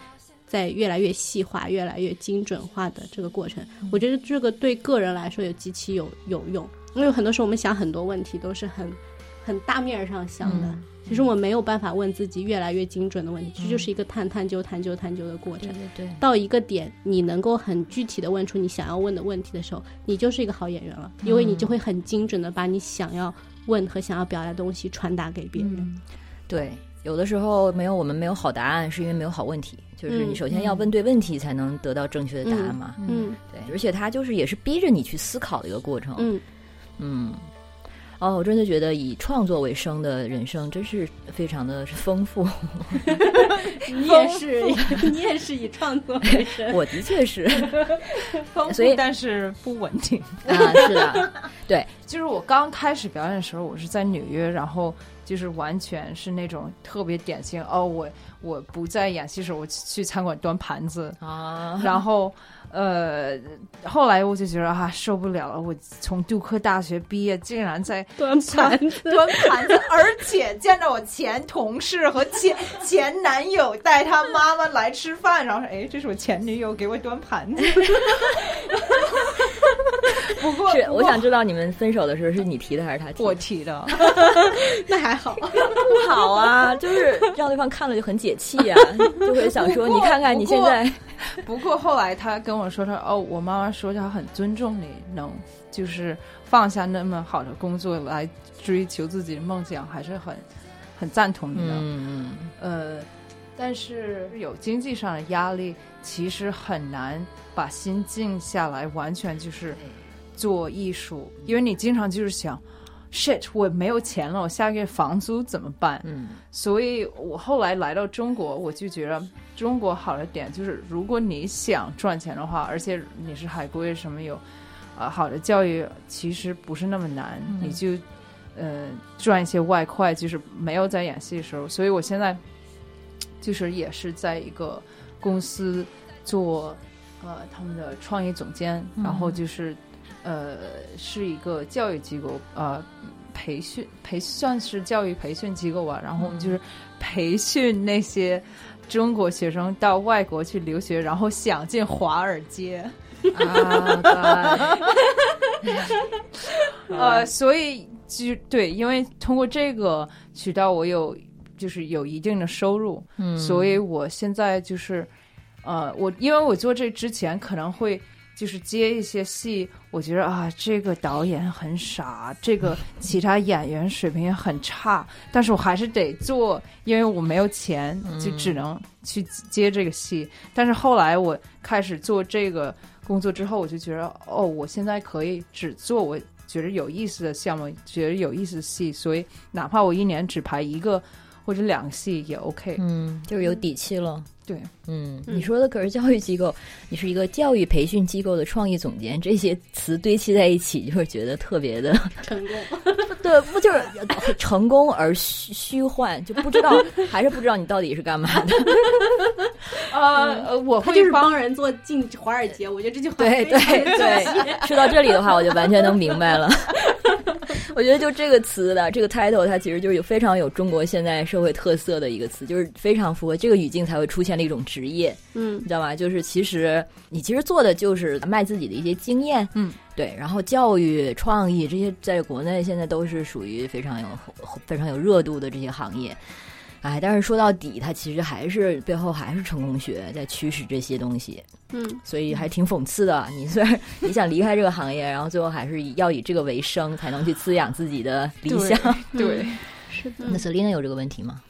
在越来越细化、越来越精准化的这个过程。我觉得这个对个人来说也极其有有用。因为很多时候我们想很多问题都是很，很大面上想的，其实我没有办法问自己越来越精准的问题，这就是一个探探究、探究、探究的过程。对对。到一个点，你能够很具体的问出你想要问的问题的时候，你就是一个好演员了，因为你就会很精准的把你想要问和想要表达的东西传达给别人。对，有的时候没有我们没有好答案，是因为没有好问题。就是你首先要问对问题，才能得到正确的答案嘛。嗯，对，而且它就是也是逼着你去思考的一个过程。嗯。嗯，哦，我真的觉得以创作为生的人生真是非常的丰富。你也是，你也是以创作为生。我的确是丰富，但是不稳定啊。是的，对，就是我刚开始表演的时候，我是在纽约，然后就是完全是那种特别典型。哦，我我不在演戏时，候，我去餐馆端盘子啊，然后。呃，后来我就觉得啊，受不了了！我从杜克大学毕业，竟然在端盘子，端盘子，而且见到我前同事和前前男友带他妈妈来吃饭，然后说：“哎，这是我前女友给我端盘子。”不过，是我想知道你们分手的时候是你提的还是他提的？我提的，那还好，不好啊，就是让对方看了就很解气啊，就会想说：“你看看你现在。”不过后来他跟我说：“他哦，我妈妈说她很尊重你，能就是放下那么好的工作来追求自己的梦想，还是很很赞同你的。嗯呃，但是有经济上的压力，其实很难把心静下来，完全就是做艺术，因为你经常就是想。” shit，我没有钱了，我下个月房租怎么办？嗯，所以我后来来到中国，我就觉得中国好的点就是，如果你想赚钱的话，而且你是海归，什么有啊，好的教育其实不是那么难，你就呃赚一些外快，就是没有在演戏的时候，所以我现在就是也是在一个公司做呃他们的创意总监，然后就是呃是一个教育机构呃培训培算是教育培训机构吧，然后我们就是培训那些中国学生到外国去留学，然后想进华尔街。啊，呃，所以就对，因为通过这个渠道，我有就是有一定的收入，嗯，所以我现在就是呃，我因为我做这之前可能会就是接一些戏，我觉得啊，这个导演很傻，这个 其他演员水平也很差，但是我还是得做，因为我没有钱，就只能去接这个戏。但是后来我开始做这个。工作之后，我就觉得哦，我现在可以只做我觉得有意思的项目，觉得有意思的戏，所以哪怕我一年只排一个或者两个戏也 OK。嗯，就是有底气了。对，嗯，你说的可是教育机构，你是一个教育培训机构的创意总监，这些词堆砌在一起，就是觉得特别的 成功。对，不就是成功而虚虚幻，就不知道 还是不知道你到底是干嘛的。呃，我会就是帮人做进华尔街，我觉得这句话对对对。说到这里的话，我就完全能明白了。我觉得就这个词的这个 title，它其实就是有非常有中国现在社会特色的一个词，就是非常符合这个语境才会出现的一种职业。嗯，你知道吗？就是其实你其实做的就是卖自己的一些经验。嗯，对。然后教育、创意这些，在国内现在都是属于非常有非常有热度的这些行业。哎，但是说到底，它其实还是背后还是成功学在驱使这些东西。嗯，所以还挺讽刺的。你虽然你想离开这个行业，然后最后还是要以这个为生，才能去滋养自己的理想。对，是的。那 Selina 有这个问题吗？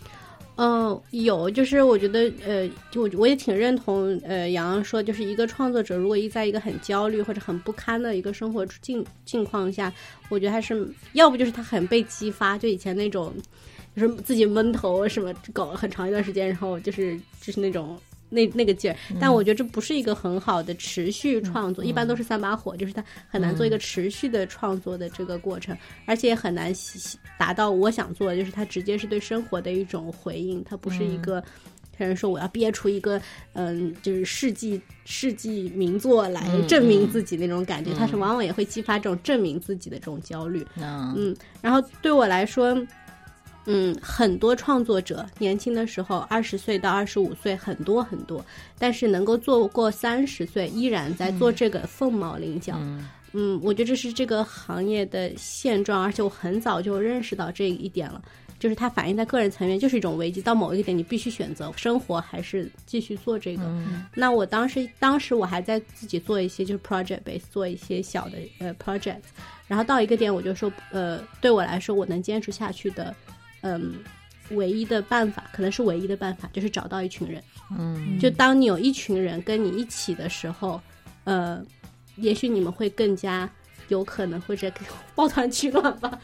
嗯，有。就是我觉得，呃，就我我也挺认同，呃，洋洋说，就是一个创作者，如果一在一个很焦虑或者很不堪的一个生活境境况下，我觉得还是要不就是他很被激发，就以前那种。就是自己闷头什么搞了很长一段时间，然后就是就是那种那那个劲儿，但我觉得这不是一个很好的持续创作，一般都是三把火，就是它很难做一个持续的创作的这个过程，而且也很难达到我想做的，就是它直接是对生活的一种回应，它不是一个有人说我要憋出一个嗯就是世纪世纪名作来证明自己那种感觉，它是往往也会激发这种证明自己的这种焦虑，嗯，然后对我来说。嗯，很多创作者年轻的时候，二十岁到二十五岁，很多很多，但是能够做过三十岁，依然在做这个凤毛麟角。嗯，我觉得这是这个行业的现状，而且我很早就认识到这一点了，就是它反映在个人层面，就是一种危机。到某一个点，你必须选择生活还是继续做这个。那我当时，当时我还在自己做一些就是 project base，做一些小的呃 project，然后到一个点，我就说，呃，对我来说，我能坚持下去的。嗯，唯一的办法可能是唯一的办法，就是找到一群人。嗯，就当你有一群人跟你一起的时候，呃，也许你们会更加。有可能或者抱团取暖吧，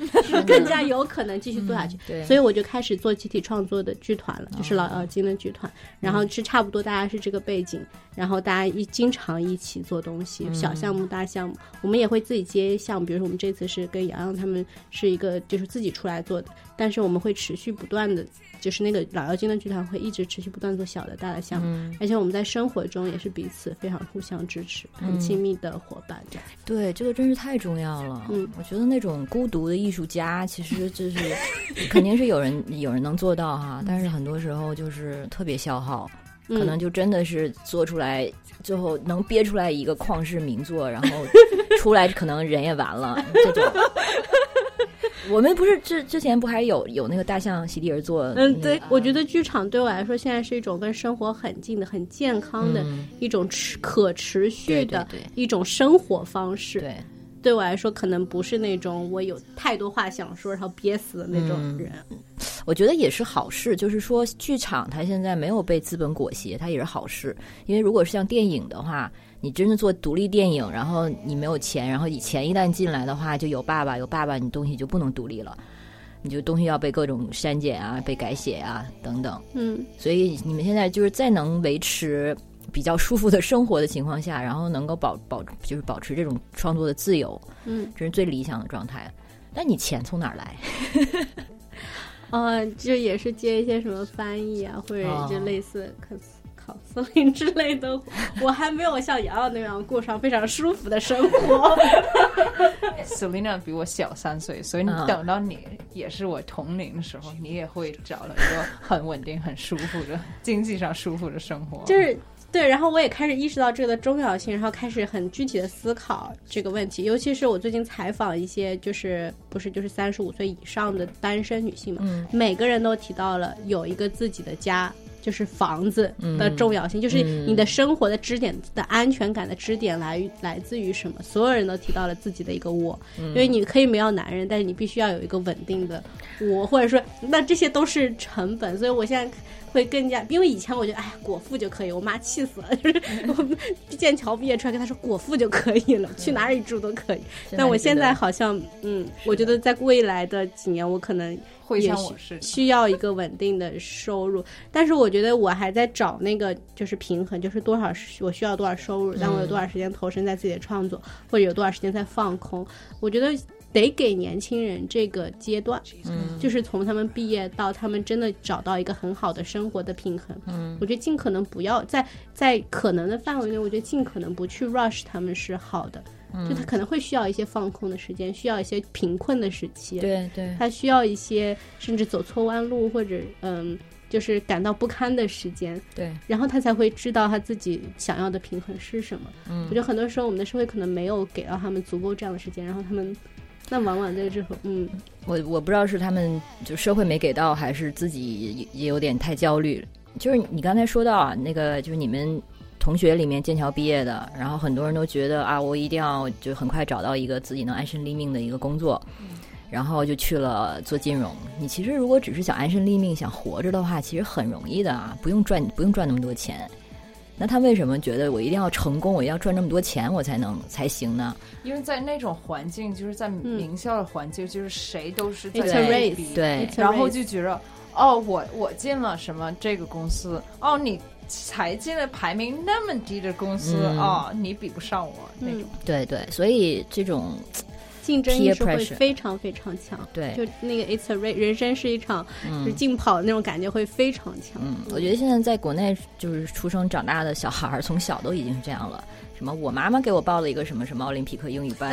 更加有可能继续做下去。对，所以我就开始做集体创作的剧团了，就是老妖精的剧团。然后是差不多大家是这个背景，然后大家一经常一起做东西，小项目大项目，我们也会自己接项目。比如说我们这次是跟洋洋他们是一个就是自己出来做的，但是我们会持续不断的。就是那个老妖精的剧团会一直持续不断做小的、大的项目，而且我们在生活中也是彼此非常互相支持、很亲密的伙伴。对，这个真是太重要了。嗯，我觉得那种孤独的艺术家，其实就是 肯定是有人有人能做到哈，但是很多时候就是特别消耗，可能就真的是做出来最后能憋出来一个旷世名作，然后出来可能人也完了这种。我们不是之之前不还有有那个大象席地而坐？嗯，对，我觉得剧场对我来说现在是一种跟生活很近的、很健康的一种持可持续的一种生活方式。对，对我来说可能不是那种我有太多话想说然后憋死的那种人。我觉得也是好事，就是说剧场它现在没有被资本裹挟，它也是好事。因为如果是像电影的话。你真的做独立电影，然后你没有钱，然后你钱一旦进来的话，就有爸爸，有爸爸，你东西就不能独立了，你就东西要被各种删减啊，被改写啊等等。嗯，所以你们现在就是再能维持比较舒服的生活的情况下，然后能够保保就是保持这种创作的自由，嗯，这是最理想的状态。那你钱从哪儿来？呃，就也是接一些什么翻译啊，或者就类似考考司令之类的。我还没有像瑶瑶那样过上非常舒服的生活。Selina 比我小三岁，所以你嗯等到你也是我同龄的时候，你也会找到一个很稳定、很舒服的经济上舒服的生活。就是对，然后我也开始意识到这个的重要性，然后开始很具体的思考这个问题。尤其是我最近采访一些就是不是就是三十五岁以上的单身女性嘛，嗯每个人都提到了有一个自己的家。就是房子的重要性，就是你的生活的支点的安全感的支点来于来自于什么？所有人都提到了自己的一个窝，因为你可以没有男人，但是你必须要有一个稳定的窝，或者说那这些都是成本。所以我现在会更加，因为以前我觉得哎呀果腹就可以，我妈气死了，就是 我们剑桥毕业出来跟她说果腹就可以了，去哪里住都可以。但我现在好像嗯，我觉得在未来的几年我可能。会也像我是需要一个稳定的收入，但是我觉得我还在找那个就是平衡，就是多少我需要多少收入，但我有多少时间投身在自己的创作，或者有多少时间在放空。我觉得得给年轻人这个阶段，嗯，就是从他们毕业到他们真的找到一个很好的生活的平衡。嗯，我觉得尽可能不要在在可能的范围内，我觉得尽可能不去 rush 他们是好的。就他可能会需要一些放空的时间，需要一些贫困的时期，对对，他需要一些甚至走错弯路或者嗯，就是感到不堪的时间，对，然后他才会知道他自己想要的平衡是什么。嗯。我觉得很多时候我们的社会可能没有给到他们足够这样的时间，然后他们那往往在这后，嗯，我我不知道是他们就社会没给到，还是自己也也有点太焦虑。就是你刚才说到啊，那个就是你们同学里面剑桥毕业的，然后很多人都觉得啊，我一定要就很快找到一个自己能安身立命的一个工作，然后就去了做金融。你其实如果只是想安身立命、想活着的话，其实很容易的啊，不用赚不用赚那么多钱。那他为什么觉得我一定要成功，我一定要赚这么多钱，我才能才行呢？因为在那种环境，就是在名校的环境，就是谁都是在对对然后就觉得哦，我我进了什么这个公司，哦，你才进了排名那么低的公司，嗯哦，你比不上我那种。对对，所以这种竞争意识会非常非常强。对就那个 It's a race，人生是一场就是竞跑的那种感觉会非常强。嗯，我觉得现在在国内就是出生长大的小孩儿，从小都已经是这样了。什么？我妈妈给我报了一个什么什么奥林匹克英语班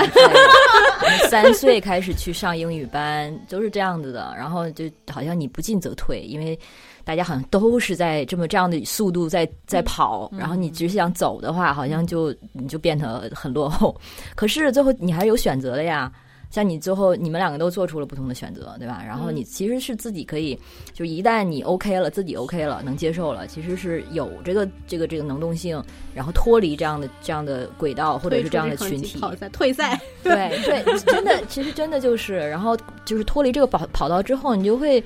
三岁开始去上英语班，都是这样子的。然后就好像你不进则退，因为大家好像都是在这么这样的速度在在跑，然后你只想走的话，好像就你就变得很落后。可是最后你还是有选择的呀。像你最后你们两个都做出了不同的选择，对吧？然后你其实是自己可以，就一旦你 OK 了，自己 OK 了，能接受了，其实是有这个这个这个能动性，然后脱离这样的这样的轨道或者是这样的群体，退赛，对对，真的，其实真的就是，然后就是脱离这个跑跑道之后，你就会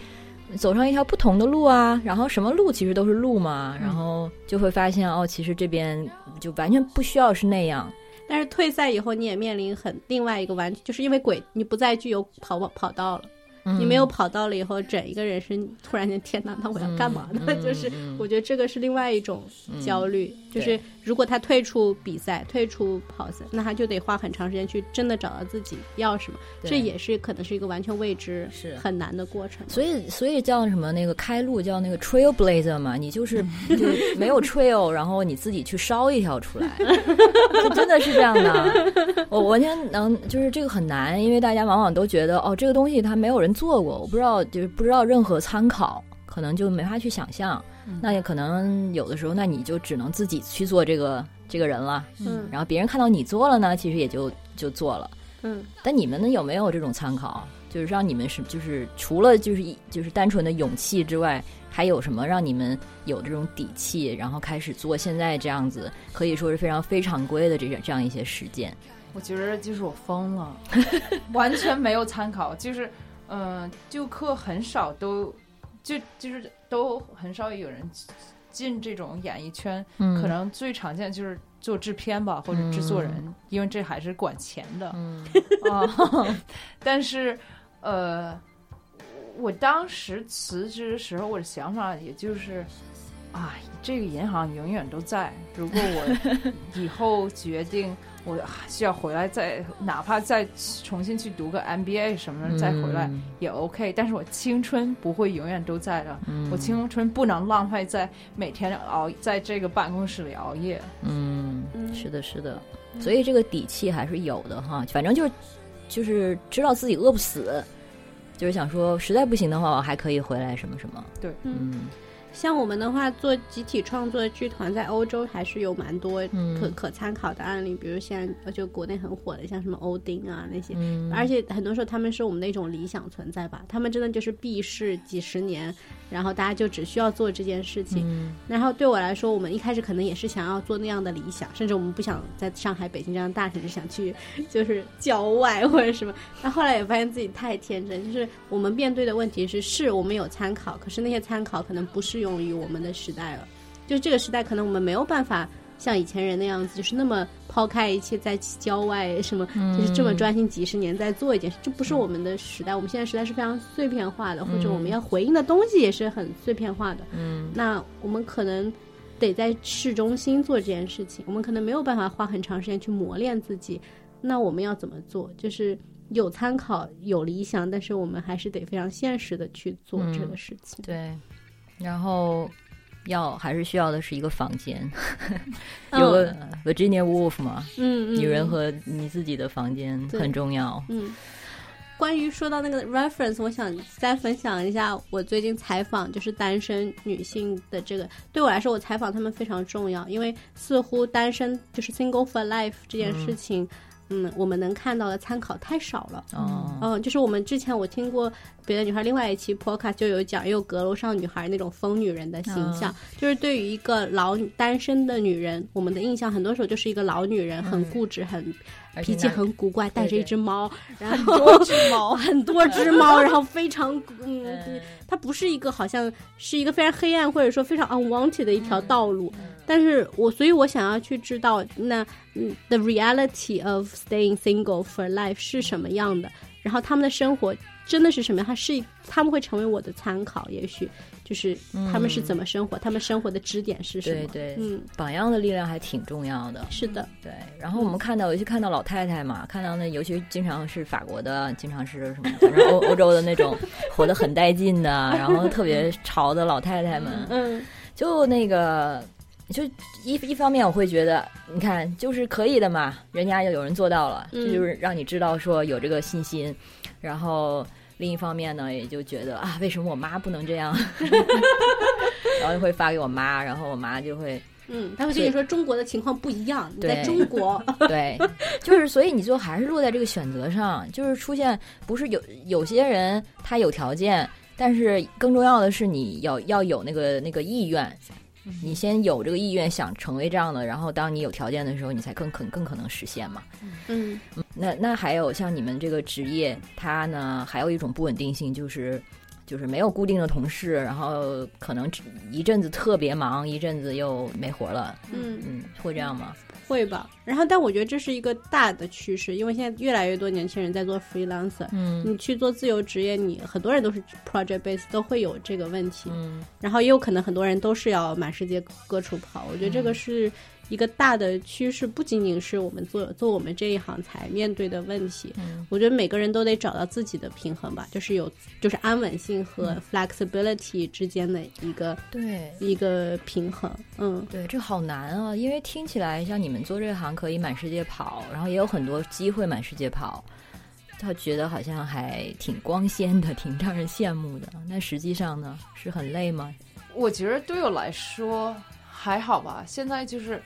走上一条不同的路啊，然后什么路其实都是路嘛，然后就会发现哦，其实这边就完全不需要是那样。但是退赛以后，你也面临很另外一个完，就是因为轨你不再具有跑跑跑道了。嗯你没有跑道了以后，整一个人生突然间，天哪，那我要干嘛呢？嗯就是嗯我觉得这个是另外一种焦虑，就是如果他退出比赛、退出跑赛，那他就得花很长时间去真的找到自己要什么，对这也是可能是一个完全未知、是很难的过程。所以，所以叫什么那个开路叫那个 trailblazer 嘛，你就是 就是没有 trail，然后你自己去烧一条出来，就 真的是这样的。我完全能，就是这个很难，因为大家往往都觉得哦，这个东西它没有人做过，我不知道，就是不知道任何参考，可能就没法去想象。那也可能有的时候，那你就只能自己去做这个这个人了。嗯然后别人看到你做了呢，其实也就就做了。嗯，但你们呢有没有这种参考？就是让你们是就是除了就是一就是单纯的勇气之外，还有什么让你们有这种底气，然后开始做现在这样子可以说是非常非常规的这这样一些实践？我觉得就是我疯了，完全没有参考，就是嗯、呃就课很少都就就是都很少有人进这种演艺圈，嗯可能最常见就是做制片吧，或者制作人，嗯因为这还是管钱的。嗯 啊，但是呃，我当时辞职的时候，我的想法也就是，啊，这个银行永远都在。如果我 以后决定我需要回来再，哪怕再重新去读个 MBA 什么的再回来也 OK。但是我青春不会永远都在的，我青春不能浪费在每天熬在这个办公室里熬夜。嗯，是的，是的。所以这个底气还是有的哈。反正就是就是知道自己饿不死，就是想说实在不行的话，我还可以回来什么什么。对，嗯。像我们的话，做集体创作的剧团，在欧洲还是有蛮多可可参考的案例。比如现在就国内很火的，像什么欧丁啊那些，而且很多时候他们是我们的一种理想存在吧。他们真的就是避世几十年，然后大家就只需要做这件事情。然后对我来说，我们一开始可能也是想要做那样的理想，甚至我们不想在上海、北京这样大城市，想去就是郊外或者什么。但后来也发现自己太天真，就是我们面对的问题是：是我们有参考，可是那些参考可能不适用于我们的时代了。就这个时代，可能我们没有办法像以前人那样子，就是那么抛开一切，在郊外什么，就是这么专心几十年在做一件事。这不是我们的时代，我们现在时代是非常碎片化的，或者我们要回应的东西也是很碎片化的。嗯，那我们可能得在市中心做这件事情，我们可能没有办法花很长时间去磨练自己。那我们要怎么做？就是有参考、有理想，但是我们还是得非常现实的去做这个事情。对。然后，要还是需要的是一个房间，有个 Virginia Woolf 嘛，嗯，女人和你自己的房间很重要。嗯，关于说到那个 reference，我想再分享一下我最近采访就是单身女性的这个，对我来说，我采访她们非常重要，因为似乎单身就是 single for life 这件事情。嗯，我们能看到的参考太少了。哦，嗯，就是我们之前我听过别的女孩另外一期 podcast 就有讲，也有阁楼上女孩那种疯女人的形象，就是对于一个老单身的女人，我们的印象很多时候就是一个老女人，很固执，很脾气很古怪，带着一只猫，然后很多只猫，很多只猫，然后非常嗯，它不是一个好像是一个非常黑暗或者说非常 unwanted 的一条道路。但是我，所以我想要去知道，那嗯，the reality of staying single for life 是什么样的？然后他们的生活真的是什么样？他是他们会成为我的参考，也许就是他们是怎么生活，他们生活的支点是什么？对对，嗯，榜样的力量还挺重要的。是的，对。然后我们看到，尤其看到老太太嘛，看到那尤其经常是法国的，经常是什么，反正欧欧洲的那种 活得很带劲的，然后特别潮的老太太们，嗯，就那个。就一一方面，我会觉得，你看，就是可以的嘛，人家有人做到了，这就是让你知道说有这个信心。然后另一方面呢，也就觉得啊，为什么我妈不能这样？然后就会发给我妈，然后我妈就会，嗯，他会跟你说中国的情况不一样，你在中国，对，就是所以你最后还是落在这个选择上，就是出现不是有有些人他有条件，但是更重要的是你要要有那个那个意愿。你先有这个意愿想成为这样的，然后当你有条件的时候，你才更可更可能实现嘛。嗯，那那还有像你们这个职业，它呢还有一种不稳定性，就是就是没有固定的同事，然后可能一阵子特别忙，一阵子又没活了。嗯嗯，会这样吗？会吧，然后但我觉得这是一个大的趋势，因为现在越来越多年轻人在做 freelancer，嗯，你去做自由职业，你很多人都是 project base，都会有这个问题，嗯，然后也有可能很多人都是要满世界各处跑，我觉得这个是。一个大的趋势不仅仅是我们做做我们这一行才面对的问题，我觉得每个人都得找到自己的平衡吧，就是有就是安稳性和 flexibility 之间的一个对一个平衡。嗯，对，这好难啊，因为听起来像你们做这行可以满世界跑，然后也有很多机会满世界跑，他觉得好像还挺光鲜的，挺让人羡慕的。那实际上呢，是很累吗？我觉得对我来说还好吧，现在就是。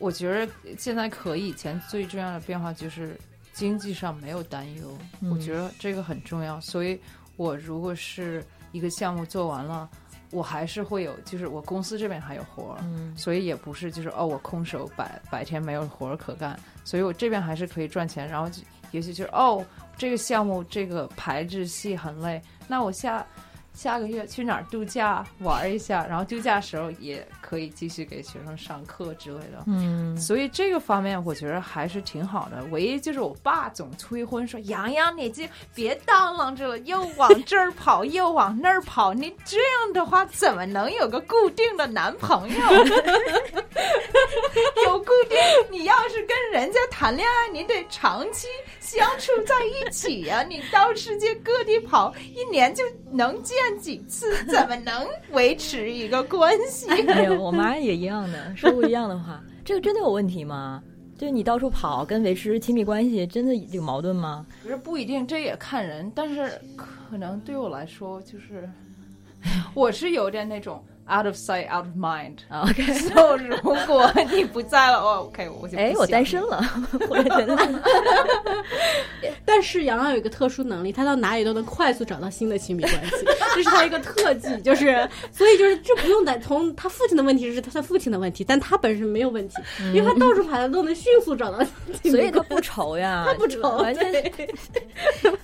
我觉得现在和以前最重要的变化就是经济上没有担忧，我觉得这个很重要。所以，我如果是一个项目做完了，我还是会有，就是我公司这边还有活儿，嗯所以也不是就是哦，我空手白白天没有活儿可干，所以我这边还是可以赚钱。然后，也许就是哦，这个项目这个排制戏很累，那我下。下个月去哪儿度假玩一下，然后度假时候也可以继续给学生上课之类的。嗯，所以这个方面我觉得还是挺好的。唯一就是我爸总催婚说：“洋洋，你这别当啷着了，又往这儿跑，又往那儿跑，你这样的话怎么能有个固定的男朋友？有固定，你要是跟人家谈恋爱，你得长期相处在一起呀、你到世界各地跑，一年就能见几次，怎么能维持一个关系？哎呀，我妈也一样的，说过一样的话。这个真的有问题吗？就是你到处跑，跟维持亲密关系，真的有矛盾吗？不是不一定，这也看人，但是可能对我来说，就是我是有点那种 out of sight, out of mind。啊 OK，so 如果你不在了，哦，OK，我就不哎，我单身了，我也觉得 但是洋洋有一个特殊能力，他到哪里都能快速找到新的亲密关系，这是他一个特技，就是所以就是这不用再从他父亲的问题是他父亲的问题，但他本身没有问题，因为他到处跑，他都能迅速找到亲密关系。所以他不愁呀，他不愁完全。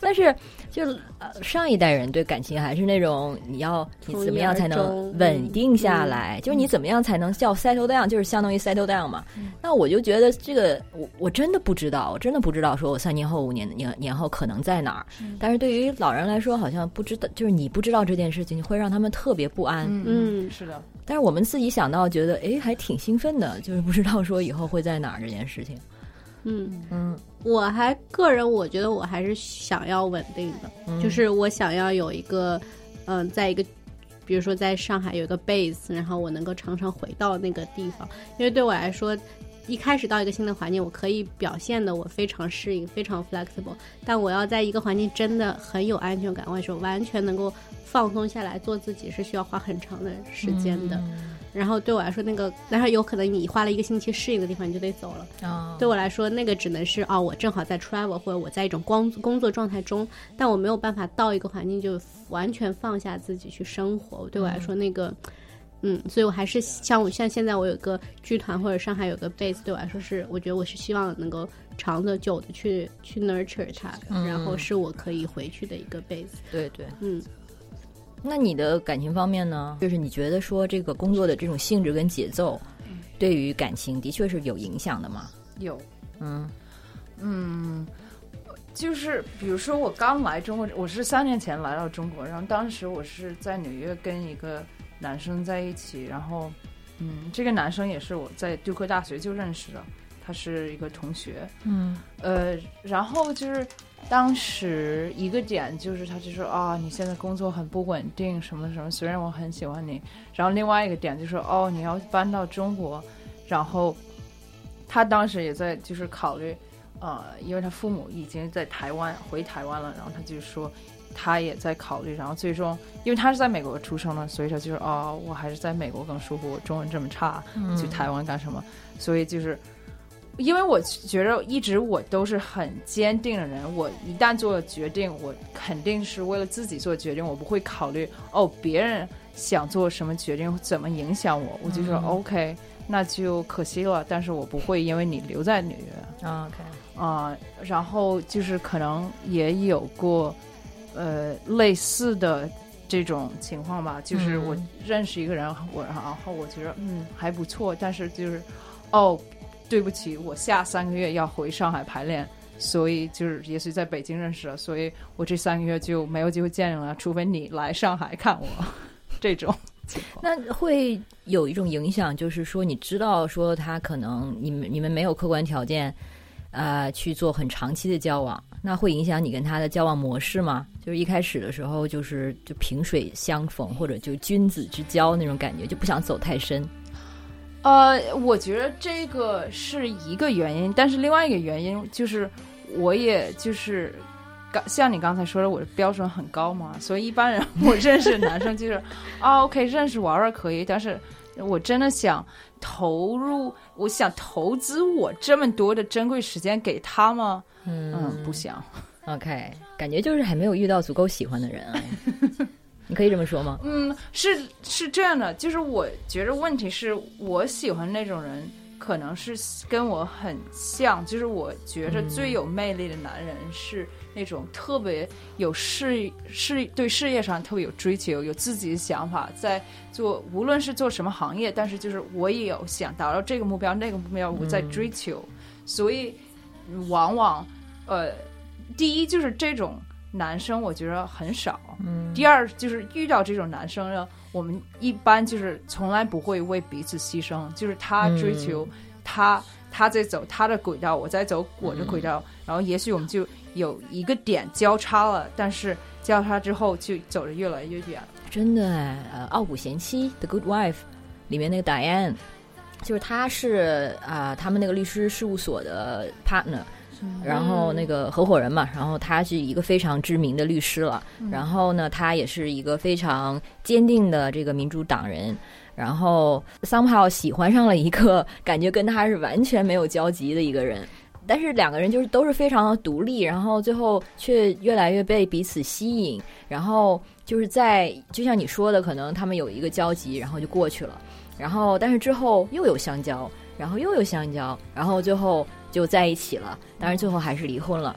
但是，就是呃，上一代人对感情还是那种你要你怎么样才能稳定下来，就是你怎么样才能叫 settle down，就是相当于 settle down 嘛。那我就觉得这个我我真的不知道，我真的不知道，说我三年后、五年年年后可能在哪儿。但是对于老人来说，好像不知道，就是你不知道这件事情，会让他们特别不安。嗯是的，但是我们自己想到，觉得哎，还挺兴奋的，就是不知道说以后会在哪儿这件事情。嗯，嗯我还个人我觉得我还是想要稳定的，嗯就是我想要有一个，嗯、在一个。比如说，在上海有一个 base，然后我能够常常回到那个地方，因为对我来说，一开始到一个新的环境，我可以表现的我非常适应，非常 flexible，但我要在一个环境真的很有安全感，或者说完全能够放松下来做自己，是需要花很长的时间的。然后对我来说，那个，然后有可能你花了一个星期适应的地方，你就得走了。哦，对我来说，那个只能是哦，我正好在 travel 或者我在一种工工作状态中，但我没有办法到一个环境就完全放下自己去生活。对我来说，那个，嗯，所以我还是像我像现在我有个剧团或者上海有个 base，对我来说是，我觉得我是希望能够长的久的去去 nurture 它，然后是我可以回去的一个 base。对对。嗯，那你的感情方面呢？就是你觉得说这个工作的这种性质跟节奏，对于感情的确是有影响的吗？有，嗯。嗯，就是比如说我刚来中国，我是三年前来到中国，然后当时我是在纽约跟一个男生在一起，然后，嗯，这个男生也是我在杜克大学就认识的，他是一个同学，嗯。呃，然后就是当时一个点就是他就说啊，你现在工作很不稳定，什么什么。虽然我很喜欢你，然后另外一个点就是哦，你要搬到中国，然后他当时也在就是考虑，呃，因为他父母已经在台湾回台湾了，然后他就说他也在考虑，然后最终因为他是在美国出生的，所以他就是哦，我还是在美国更舒服，我中文这么差，去台湾干什么？所以就是，因为我觉得一直我都是很坚定的人，我一旦做了决定，我肯定是为了自己做决定，我不会考虑哦别人想做什么决定怎么影响我，我就说、OK，那就可惜了，但是我不会因为你留在纽约。啊，OK，啊、然后就是可能也有过呃类似的这种情况吧，就是我嗯。认识一个人，我然后我觉得嗯还不错，但是就是哦，对不起，我下三个月要回上海排练。所以就是也是在北京认识了，所以我这三个月就没有机会见你了，除非你来上海看我，这种。那会有一种影响，就是说你知道说他可能你们你们没有客观条件，呃，去做很长期的交往，那会影响你跟他的交往模式吗？就是一开始的时候就是就萍水相逢，或者就君子之交那种感觉，就不想走太深。呃，我觉得这个是一个原因，但是另外一个原因就是，我也就是刚像你刚才说的，我的标准很高嘛，所以一般人我认识的男生就是 啊，OK，认识玩玩可以，但是我真的想投入，我想投资我这么多的珍贵时间给他吗？嗯，不想。OK，感觉就是还没有遇到足够喜欢的人啊。你可以这么说吗？嗯，是是这样的，就是我觉得问题是我喜欢那种人，可能是跟我很像，就是我觉着最有魅力的男人是那种特别有事事对事业上特别有追求，有自己的想法，在做无论是做什么行业，但是就是我也有想达到这个目标那个目标，我在追求，所以往往呃，第一就是这种男生我觉得很少，嗯。第二就是遇到这种男生呢，我们一般就是从来不会为彼此牺牲，就是他追求他，他在走他的轨道，我在走我的轨道，然后也许我们就有一个点交叉了，但是交叉之后就走得越来越远。真的哎，呃，《傲骨贤妻》The Good Wife 里面那个 Diane，就是他是啊、他们那个律师事务所的 partner，然后那个合伙人嘛，然后他是一个非常知名的律师了，然后呢，他也是一个非常坚定的这个民主党人。然后 somehow 喜欢上了一个感觉跟他是完全没有交集的一个人，但是两个人就是都是非常的独立，然后最后却越来越被彼此吸引，然后就是在就像你说的，可能他们有一个交集，然后就过去了，然后但是之后又有相交，然后又有相交，然后最后就在一起了，当然最后还是离婚了。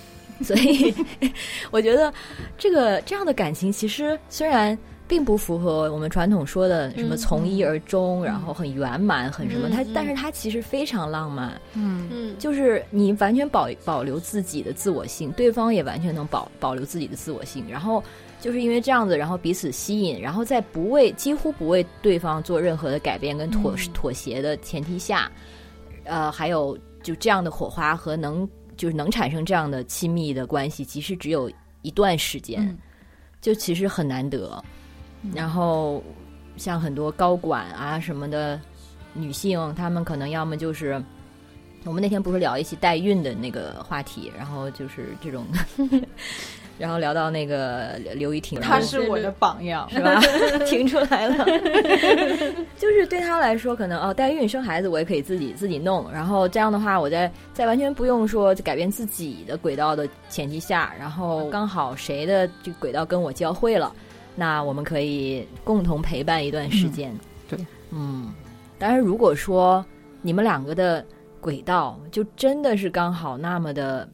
所以我觉得这个这样的感情其实虽然并不符合我们传统说的什么从一而终，然后很圆满，很什么，它但是它其实非常浪漫。嗯。嗯，就是你完全保保留自己的自我性，对方也完全能保保留自己的自我性，然后就是因为这样子，然后彼此吸引，然后在不为几乎不为对方做任何的改变跟妥、嗯。妥协的前提下，呃，还有就这样的火花和能就是能产生这样的亲密的关系，其实只有一段时间，嗯就其实很难得。然后像很多高管啊什么的女性，她们可能要么就是我们那天不是聊一起代孕的那个话题，然后就是这种，然后聊到那个刘雨婷，他是我的榜样，是吧？听出来了，就是对他来说，可能哦，代孕生孩子我也可以自己自己弄，然后这样的话，我在在完全不用说改变自己的轨道的前提下，然后刚好谁的这轨道跟我交汇了，那我们可以共同陪伴一段时间。对，嗯，当然，如果说你们两个的轨道就真的是刚好那么的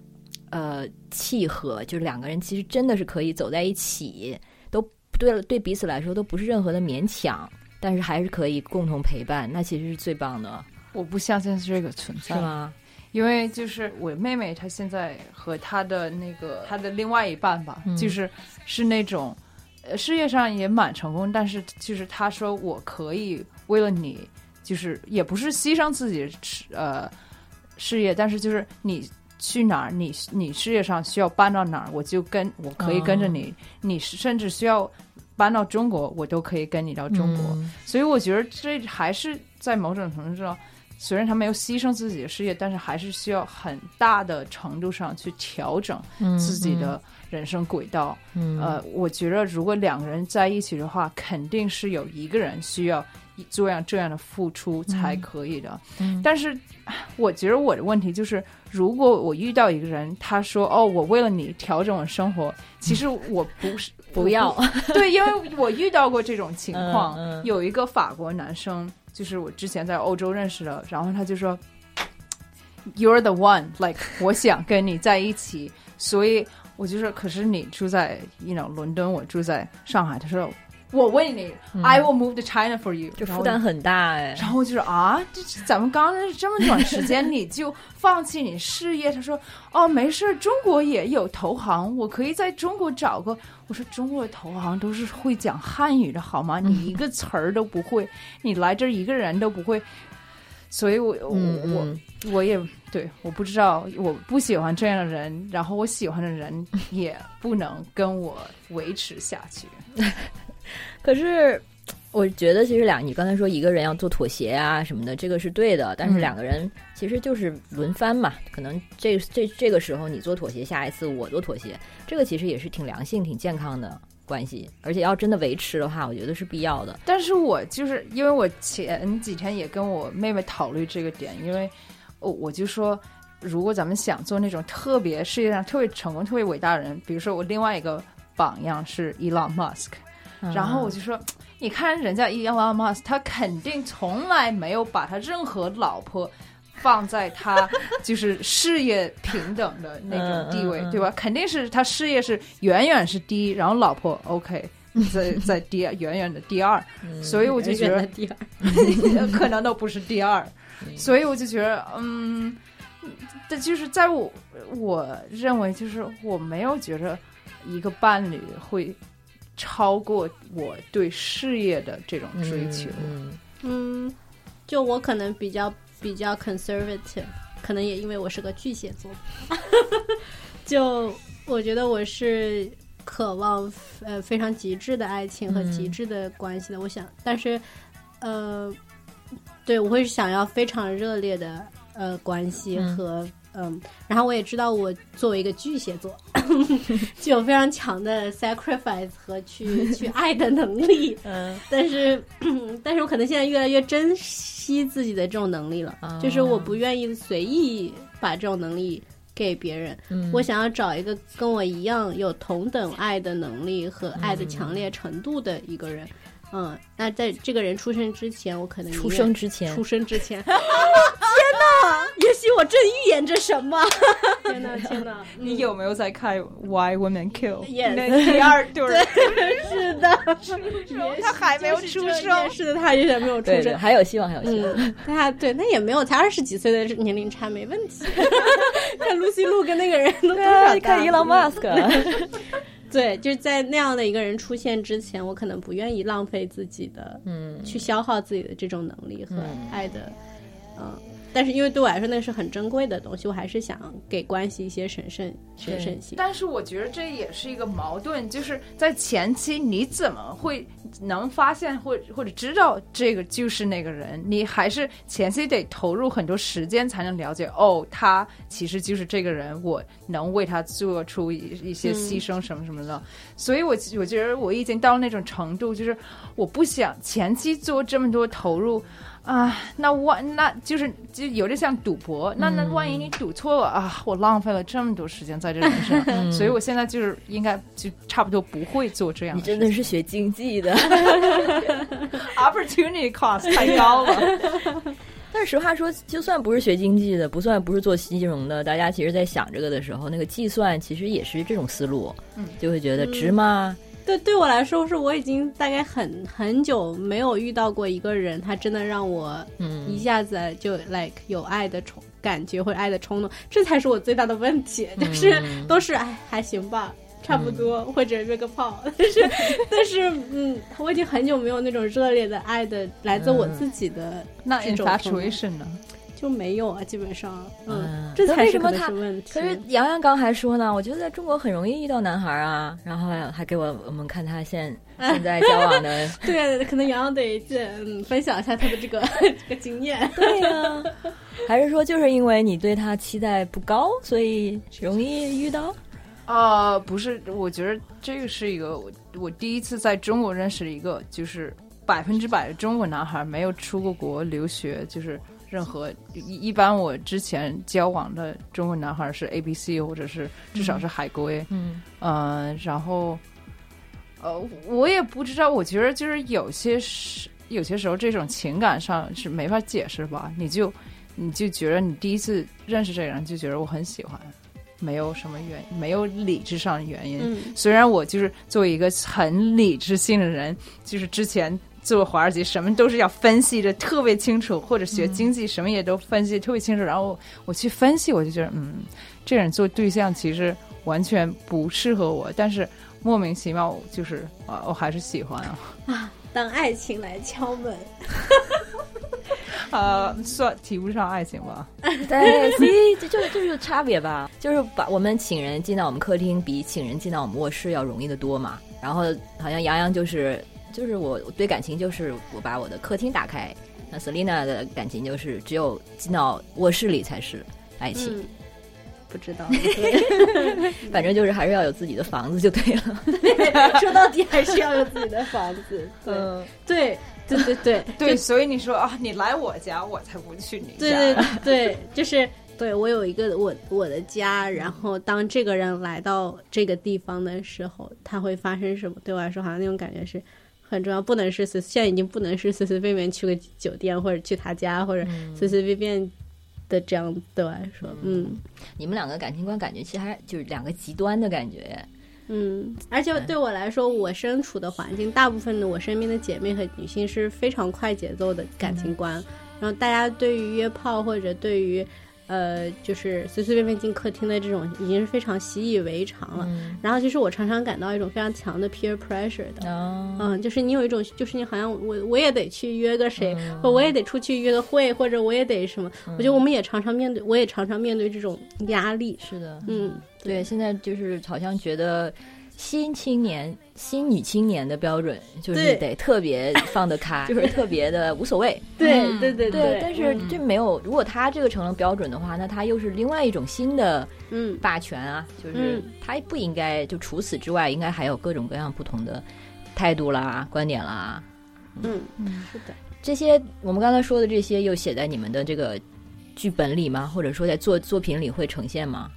呃契合，就是两个人其实真的是可以走在一起，都对了，对彼此来说都不是任何的勉强，但是还是可以共同陪伴，那其实是最棒的，我不相信这个存在，是吗？因为就是我妹妹，她现在和她的那个她的另外一半吧，嗯就是是那种，呃，事业上也蛮成功，但是就是她说我可以为了你，就是也不是牺牲自己的呃事业，但是就是你去哪儿，你你事业上需要搬到哪儿，我就跟我可以跟着你，你甚至需要搬到中国，我都可以跟你到中国。嗯所以我觉得这还是在某种程度上，虽然他没有牺牲自己的事业，但是还是需要很大的程度上去调整嗯自己的人生轨道。嗯呃，我觉得如果两个人在一起的话，肯定是有一个人需要这样这样的付出才可以的。嗯。但是，我觉得我的问题就是，如果我遇到一个人，他说：“哦，我为了你调整我生活。”其实我不是 不要，对，因为我遇到过这种情况，嗯嗯。有一个法国男生，就是我之前在欧洲认识的，然后他就说，You're the one，like 我想跟你在一起，所以我就说，可是你住在，you know，伦敦，我住在上海，他说，我为你、i will move to China for you，就负担很大哎。然后就是啊，这这咱们刚认识这么短时间，你就放弃你事业？他说哦，没事儿，中国也有投行，我可以在中国找个。我说中国的投行都是会讲汉语的好吗？你一个词儿都不会，你来这儿一个人都不会，所以我我嗯我嗯我也对，我不知道，我不喜欢这样的人，然后我喜欢的人也不能跟我维持下去。可是，我觉得其实两，你刚才说一个人要做妥协啊什么的，这个是对的。但是嗯两个人其实就是轮番嘛，可能这这这个时候你做妥协，下一次我做妥协，这个其实也是挺良性、挺健康的关系。而且要真的维持的话，我觉得是必要的。但是我就是因为我前几天也跟我妹妹讨论这个点，因为我我就说，如果咱们想做那种特别世界上特别成功、特别伟大的人，比如说我另外一个榜样是 Elon Musk，、然后我就说你看人家伊万马斯，他肯定从来没有把他任何老婆放在他 就是事业平等的那种地位，对吧？肯定是他事业是远远是第一，然后老婆 OK 在 在第二远远的第二，所以我就觉得第二 可能都不是第二，所以我就觉得嗯，但就是在我我认为就是我没有觉得一个伴侣会。超过我对事业的这种追求，嗯，就我可能比较比较 conservative，可能也因为我是个巨蟹座，就我觉得我是渴望呃非常极致的爱情和极致的关系的。我想，但是呃，对我会想要非常热烈的呃关系和。嗯，然后我也知道，我作为一个巨蟹座，具有非常强的 sacrifice 和去 去爱的能力。嗯，但是，但是我可能现在越来越珍惜自己的这种能力了，就是我不愿意随意把这种能力给别人。嗯，我想要找一个跟我一样有同等爱的能力和爱的强烈程度的一个人。嗯，那在这个人出生之前，我可能出生之前，出生之前，天哪！也许我正预言着什么？天哪，天哪！你有没有在看《Why Women Kill》？那第二 对，是的，他还没有出生，是的，他依然没有出生，还有希望，还有希望。他对，那也没有，才二十几岁的年龄差，没问题。看露西路跟那个人都多少？看伊隆马斯克。对，就是在那样的一个人出现之前，我可能不愿意浪费自己的，嗯，去消耗自己的这种能力和爱的，嗯。但是因为对我来说那是很珍贵的东西，我还是想给关系一些神圣神圣性。但是我觉得这也是一个矛盾，就是在前期你怎么会能发现或或者知道这个就是那个人？你还是前期得投入很多时间才能了解哦，他其实就是这个人，我能为他做出一一些牺牲什么什么的。所以我我觉得我已经到那种程度，就是我不想前期做这么多投入。啊，那万那就是就有点像赌博。那那万一你赌错了啊，我浪费了这么多时间在这人上，所以我现在就是应该就差不多不会做这样。你真的是学经济的，opportunity cost 太高了。但是实话说，就算不是学经济的，不算不是做金融的，大家其实在想这个的时候，那个计算其实也是这种思路，就会觉得值吗？对，对我来说是，我已经大概很很久没有遇到过一个人，他真的让我一下子就 like 有爱的冲感觉或者爱的冲动，这才是我最大的问题，就是都是哎还行吧，差不多或者约个炮，但是但是嗯，我已经很久没有那种热烈的爱的来自我自己的那种 infatuation 呢。就没有啊，基本上，嗯，这才是他问题。可是杨洋刚还说呢，我觉得在中国很容易遇到男孩啊，然后还给我我们看他现 现在交往的，对，可能杨洋得嗯分享一下他的这个 这个经验。对呀，还是说就是因为你对他期待不高，所以容易遇到？啊，不是，我觉得这个是一个我我第一次在中国认识一个就是百分之百的中国男孩，没有出过国留学，就是。任何一一般，我之前交往的中国男孩是 A B C，或者是至少是海归。嗯，呃，然后，呃，我也不知道，我觉得就是有些时，有些时候这种情感上是没法解释吧。你就你就觉得你第一次认识这个人，就觉得我很喜欢，没有什么原因，没有理智上的原因。虽然我就是作为一个很理智性的人，就是之前。做华尔街什么都是要分析的特别清楚，或者学经济什么也都分析特别清楚。然后我去分析，我就觉得，嗯，这人做对象其实完全不适合我。但是莫名其妙，就是啊，我还是喜欢啊。啊，当爱情来敲门，呃，算提不上爱情吧。对，所以这就就是差别吧，就是把我们请人进到我们客厅，比请人进到我们卧室要容易的多嘛。然后好像杨洋就是。就是我对感情，就是我把我的客厅打开。那 Selina 的感情就是只有进到卧室里才是爱情。不知道，反正就是还是要有自己的房子就对了。说到底还是要有自己的房子。嗯，对对对对对，所以你说啊，你来我家，我才不去你家。对对 对，就是对我有一个我我的家，然后当这个人来到这个地方的时候，他会发生什么？对我来说，好像那种感觉是。很重要，不能是随现在已经不能是随随便便去个酒店或者去他家或者随随便便的这样对我来说，嗯，你们两个感情观感觉其实还就是两个极端的感觉。嗯，而且对。我来说，我身处的环境，大部分的我身边的姐妹和女性是非常快节奏的感情观，然后大家对于约炮或者对于。呃，就是随随便便进客厅的这种，已经是非常习以为常了。然后，其实我常常感到一种非常强的 peer pressure 的，嗯，就是你有一种，就是你好像我我也得去约个谁，或我也得出去约个会，或者我也得什么。我觉得我们也常常面对，我也常常面对这种压力。是的，嗯，对，现在就是好像觉得。新青年、新女青年的标准就是得特别放得开，就是。特别的无所谓。对对对对，但是这没有，如果他这个成了标准的话，那他又是另外一种新的嗯。霸权啊，就是他不应该就除此之外，应该还有各种各样不同的态度啦、观点啦。嗯。嗯，是的，这些我们刚才说的这些，又写在你们的这个剧本里吗？或者说在作作品里会呈现吗？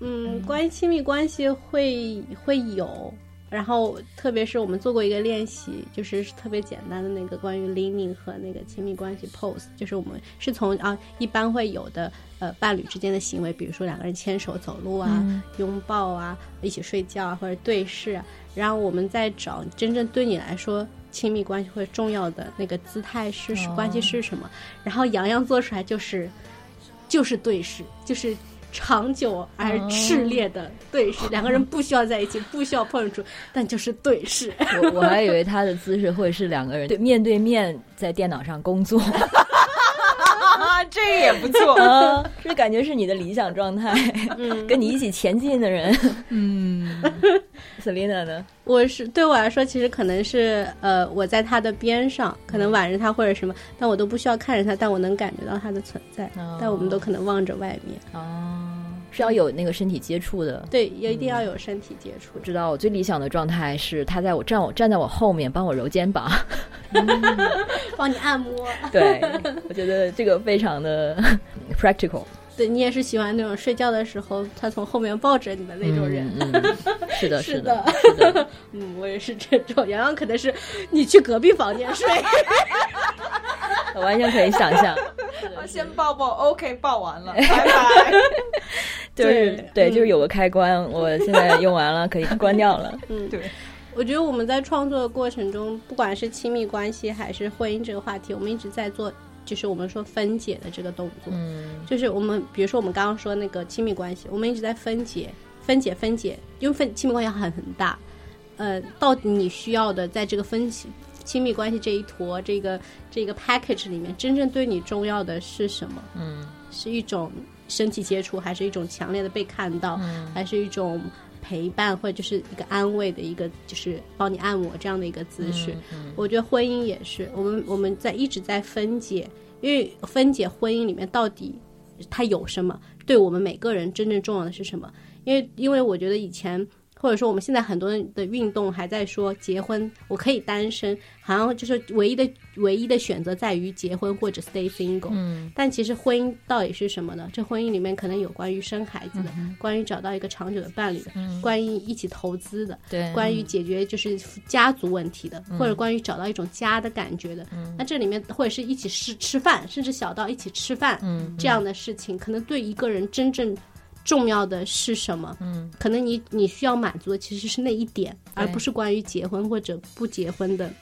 嗯，关于亲密关系会会有，然后特别是我们做过一个练习，就是特别简单的那个关于 leaning 和那个亲密关系 pose，就是我们是从啊一般会有的呃伴侣之间的行为，比如说两个人牵手走路啊、拥抱啊、一起睡觉啊或者对视，啊，然后我们再找真正对你来说亲密关系会重要的那个姿态是关系是什么，然后洋洋做出来就是就是对视，就是。长久而炽烈的对视，两个人不需要在一起，不需要碰触，但就是对视。我我还以为他的姿势会是两个人对面对面在电脑上工作，这个也不错，这感觉是你的理想状态。嗯，跟你一起前进的人，嗯，Selina 呢？我是对我来说，其实可能是呃，我在他的边上，可能挽着他或者什么，但我都不需要看着他，但我能感觉到他的存在。但我们都可能望着外面。哦，是要有那个身体接触的。对，也一定要有身体接触。知道我最理想的状态是他在我站我站在我后面，帮我揉肩膀，帮你按摩。对，我觉得这个非常的 practical。对你也是喜欢那种睡觉的时候，他从后面抱着你的那种人。是的，是的，是的。嗯，我也是这种。洋洋可能是你去隔壁房间睡，我完全可以想象。先抱抱，OK，抱完了，拜拜。就是对，就是有个开关，我现在用完了，可以关掉了。嗯，对。我觉得我们在创作的过程中，不管是亲密关系还是婚姻这个话题，我们一直在做。就是我们说分解的这个动作，嗯，就是我们比如说我们刚刚说那个亲密关系，我们一直在分解、分解、分解，因为分亲密关系很很大，呃，到底你需要的在这个分亲亲密关系这一坨这个这个 package 里面，真正对你重要的是什么？嗯，是一种身体接触，还是一种强烈的被看到，还是一种陪伴，或者就是一个安慰的一个，就是帮你按摩这样的一个姿势？我觉得婚姻也是，我们我们在一直在分解。因为分解婚姻里面到底它有什么？对我们每个人真正重要的是什么？因为因为我觉得以前。或者说，我们现在很多人的运动还在说结婚，我可以单身，好像就是唯一的唯一的选择在于结婚或者 stay single。嗯，但其实婚姻到底是什么呢？这婚姻里面可能有关于生孩子的，关于找到一个长久的伴侣的，关于一起投资的，对，关于解决就是家族问题的，或者关于找到一种家的感觉的。那这里面或者是一起吃吃饭，甚至小到一起吃饭，嗯，这样的事情，可能对一个人真正。重要的是什么？嗯，可能你你需要满足的其实是那一点，而不是关于结婚或者不结婚的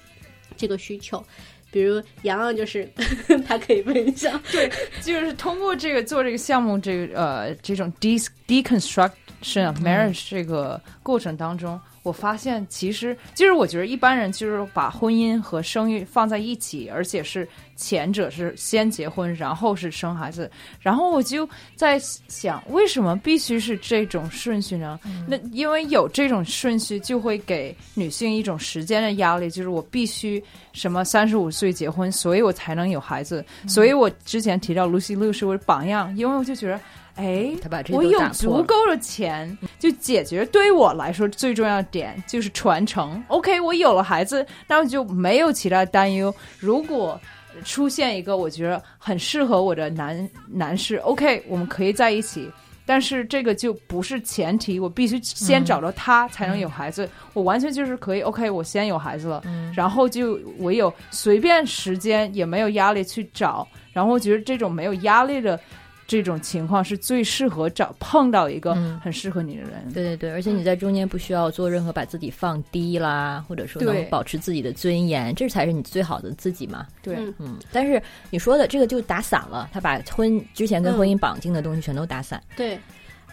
这个需求。比如洋洋就是 他可以分享，对，就是通过这个做这个项目，这个呃这种 de deconstruction of marriage 这个过程当中。我发现，其实就是我觉得一般人就是把婚姻和生育放在一起，而且是前者是先结婚，然后是生孩子。然后我就在想，为什么必须是这种顺序呢？那因为有这种顺序，就会给女性一种时间的压力，就是我必须什么三十五岁结婚，所以我才能有孩子。所以我之前提到 Lucy Liu 是我的榜样，因为我就觉得。哎，我有足够的钱，就解决对于我来说最重要的点就是传承。OK，我有了孩子，那我就没有其他担忧。如果出现一个我觉得很适合我的男男士，OK，我们可以在一起。但是这个就不是前提，我必须先找到他才能有孩子。我完全就是可以，OK，我先有孩子了，然后就我有随便时间也没有压力去找。然后我觉得这种没有压力的。这种情况是最适合找碰到一个很适合你的人。对对对，而且你在中间不需要做任何把自己放低啦，或者说能保持自己的尊严，这才是你最好的自己嘛。对，嗯。但是你说的这个就打散了，他把婚之前跟婚姻绑定的东西全都打散。对，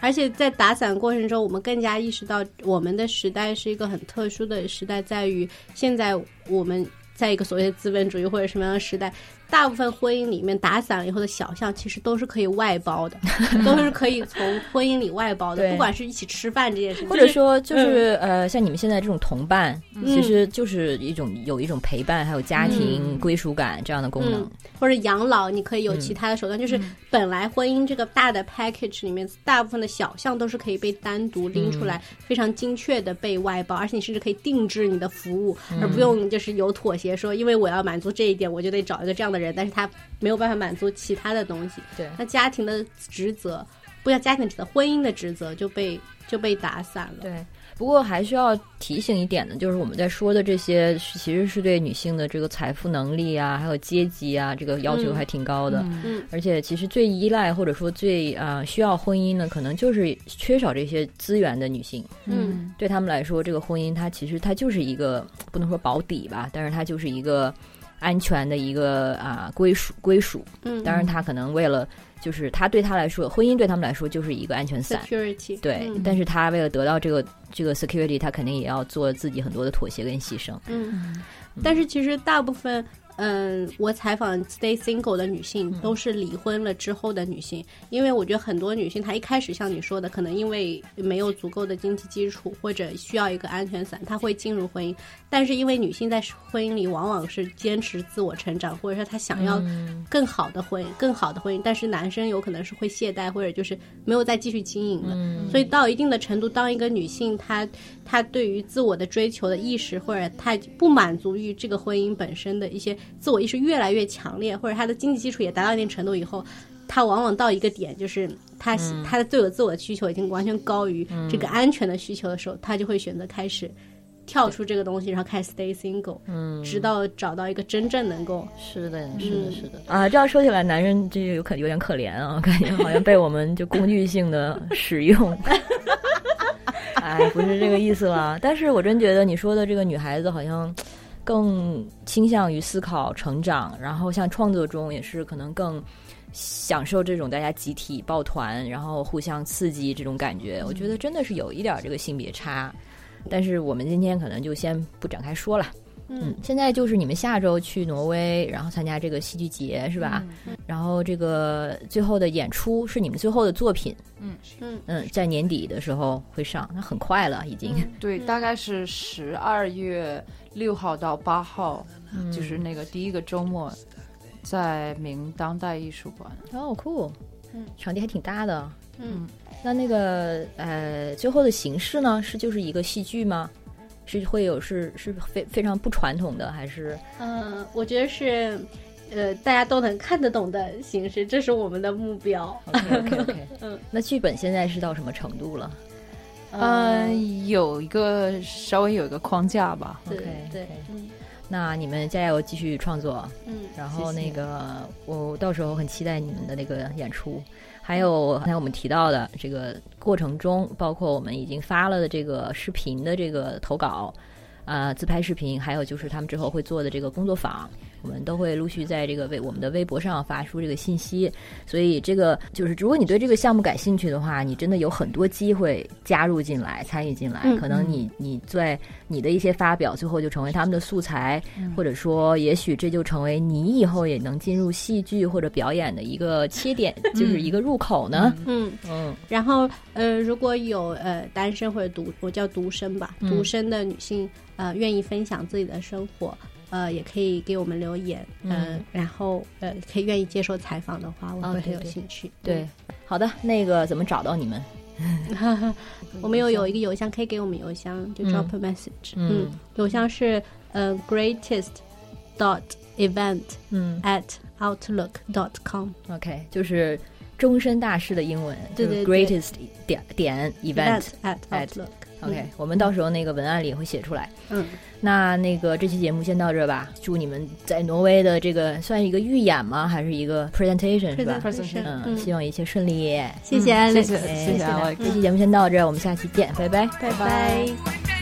而且在打散过程中，我们更加意识到我们的时代是一个很特殊的时代，在于现在我们在一个所谓的资本主义或者什么样的时代。大部分婚姻里面打散了以后的小项，其实都是可以外包的，都是可以从婚姻里外包的。不管是一起吃饭这件事情，或者说就是呃，像你们现在这种同伴，其实就是一种有一种陪伴，还有家庭归属感这样的功能。或者养老，你可以有其他的手段。就是本来婚姻这个大的 package 里面，大部分的小项都是可以被单独拎出来，非常精确的被外包，而且你甚至可以定制你的服务，而不用就是有妥协，说因为我要满足这一点，我就得找一个这样的。人，但是他没有办法满足其他的东西。对，那家庭的职责，不要家庭职责，婚姻的职责就被就被打散了。对。不过还需要提醒一点呢，就是我们在说的这些，其实是对女性的这个财富能力啊，还有阶级啊，这个要求还挺高的。嗯，而且其实最依赖或者说最啊需要婚姻呢，可能就是缺少这些资源的女性。嗯，对他们来说，这个婚姻它其实它就是一个不能说保底吧，但是它就是一个安全的一个啊归属归属。嗯，当然他可能为了。就是他对他来说，婚姻对他们来说就是一个安全伞。security 对，但是他为了得到这个这个 security，他肯定也要做自己很多的妥协跟牺牲。嗯，但是其实大部分。嗯，我采访 stay single 的女性都是离婚了之后的女性，因为我觉得很多女性她一开始像你说的，可能因为没有足够的经济基础或者需要一个安全伞，她会进入婚姻。但是因为女性在婚姻里往往是坚持自我成长，或者说她想要更好的婚姻、更好的婚姻，但是男生有可能是会懈怠或者就是没有再继续经营了。所以到一定的程度，当一个女性她她对于自我的追求的意识，或者他不满足于这个婚姻本身的一些。自我意识越来越强烈，或者他的经济基础也达到一定程度以后，他往往到一个点，就是他他的对我自我的需求已经完全高于这个安全的需求的时候，他就会选择开始跳出这个东西，然后开始 stay single，嗯，直到找到一个真正能够是的，是的，是的啊。这样说起来，男人这有可有点可怜啊，感觉好像被我们就工具性的使用。哎，不是这个意思了。但是我真觉得你说的这个女孩子好像。更倾向于思考成长，然后像创作中也是可能更享受这种大家集体抱团，然后互相刺激这种感觉。我觉得真的是有一点这个性别差，但是我们今天可能就先不展开说了。嗯，现在就是你们下周去挪威，然后参加这个戏剧节是吧？然后这个最后的演出是你们最后的作品。嗯嗯嗯，在年底的时候会上，那很快了已经。对，大概是十二月六号到八号，就是那个第一个周末，在明当代艺术馆。哦，酷，嗯，场地还挺大的。嗯，那那个呃，最后的形式呢，是就是一个戏剧吗？是会有是是非非常不传统的，还是？嗯，我觉得是，呃，大家都能看得懂的形式，这是我们的目标。OK OK OK。嗯，那剧本现在是到什么程度了？嗯，有一个稍微有一个框架吧。OK 对。嗯，那你们加油，继续创作。嗯。然后那个，我到时候很期待你们的那个演出。还有刚才我们提到的这个过程中，包括我们已经发了的这个视频的这个投稿，啊，自拍视频，还有就是他们之后会做的这个工作坊。我们都会陆续在这个微我们的微博上发出这个信息，所以这个就是如果你对这个项目感兴趣的话，你真的有很多机会加入进来、参与进来。可能你你在你的一些发表，最后就成为他们的素材，或者说也许这就成为你以后也能进入戏剧或者表演的一个切点，就是一个入口呢。嗯嗯。然后呃，如果有呃单身或者独我叫独身吧，独身的女性呃愿意分享自己的生活。呃，也可以给我们留言，嗯，然后呃，可以愿意接受采访的话，我会很有兴趣。对，好的，那个怎么找到你们？我们有有一个邮箱，可以给我们邮箱，就 drop a message。嗯，邮箱是呃 greatest dot event 嗯 at outlook dot com。OK，就是。终身大事的英文，对对，greatest 点点 event at outlook。OK，我们到时候那个文案里也会写出来。嗯，那那个这期节目先到这吧。祝你们在挪威的这个算是一个预演吗？还是一个 presentation 是吧？presentation 嗯，希望一切顺利。谢谢 Alex，谢谢谢这期节目先到这，我们下期见，拜拜，拜拜。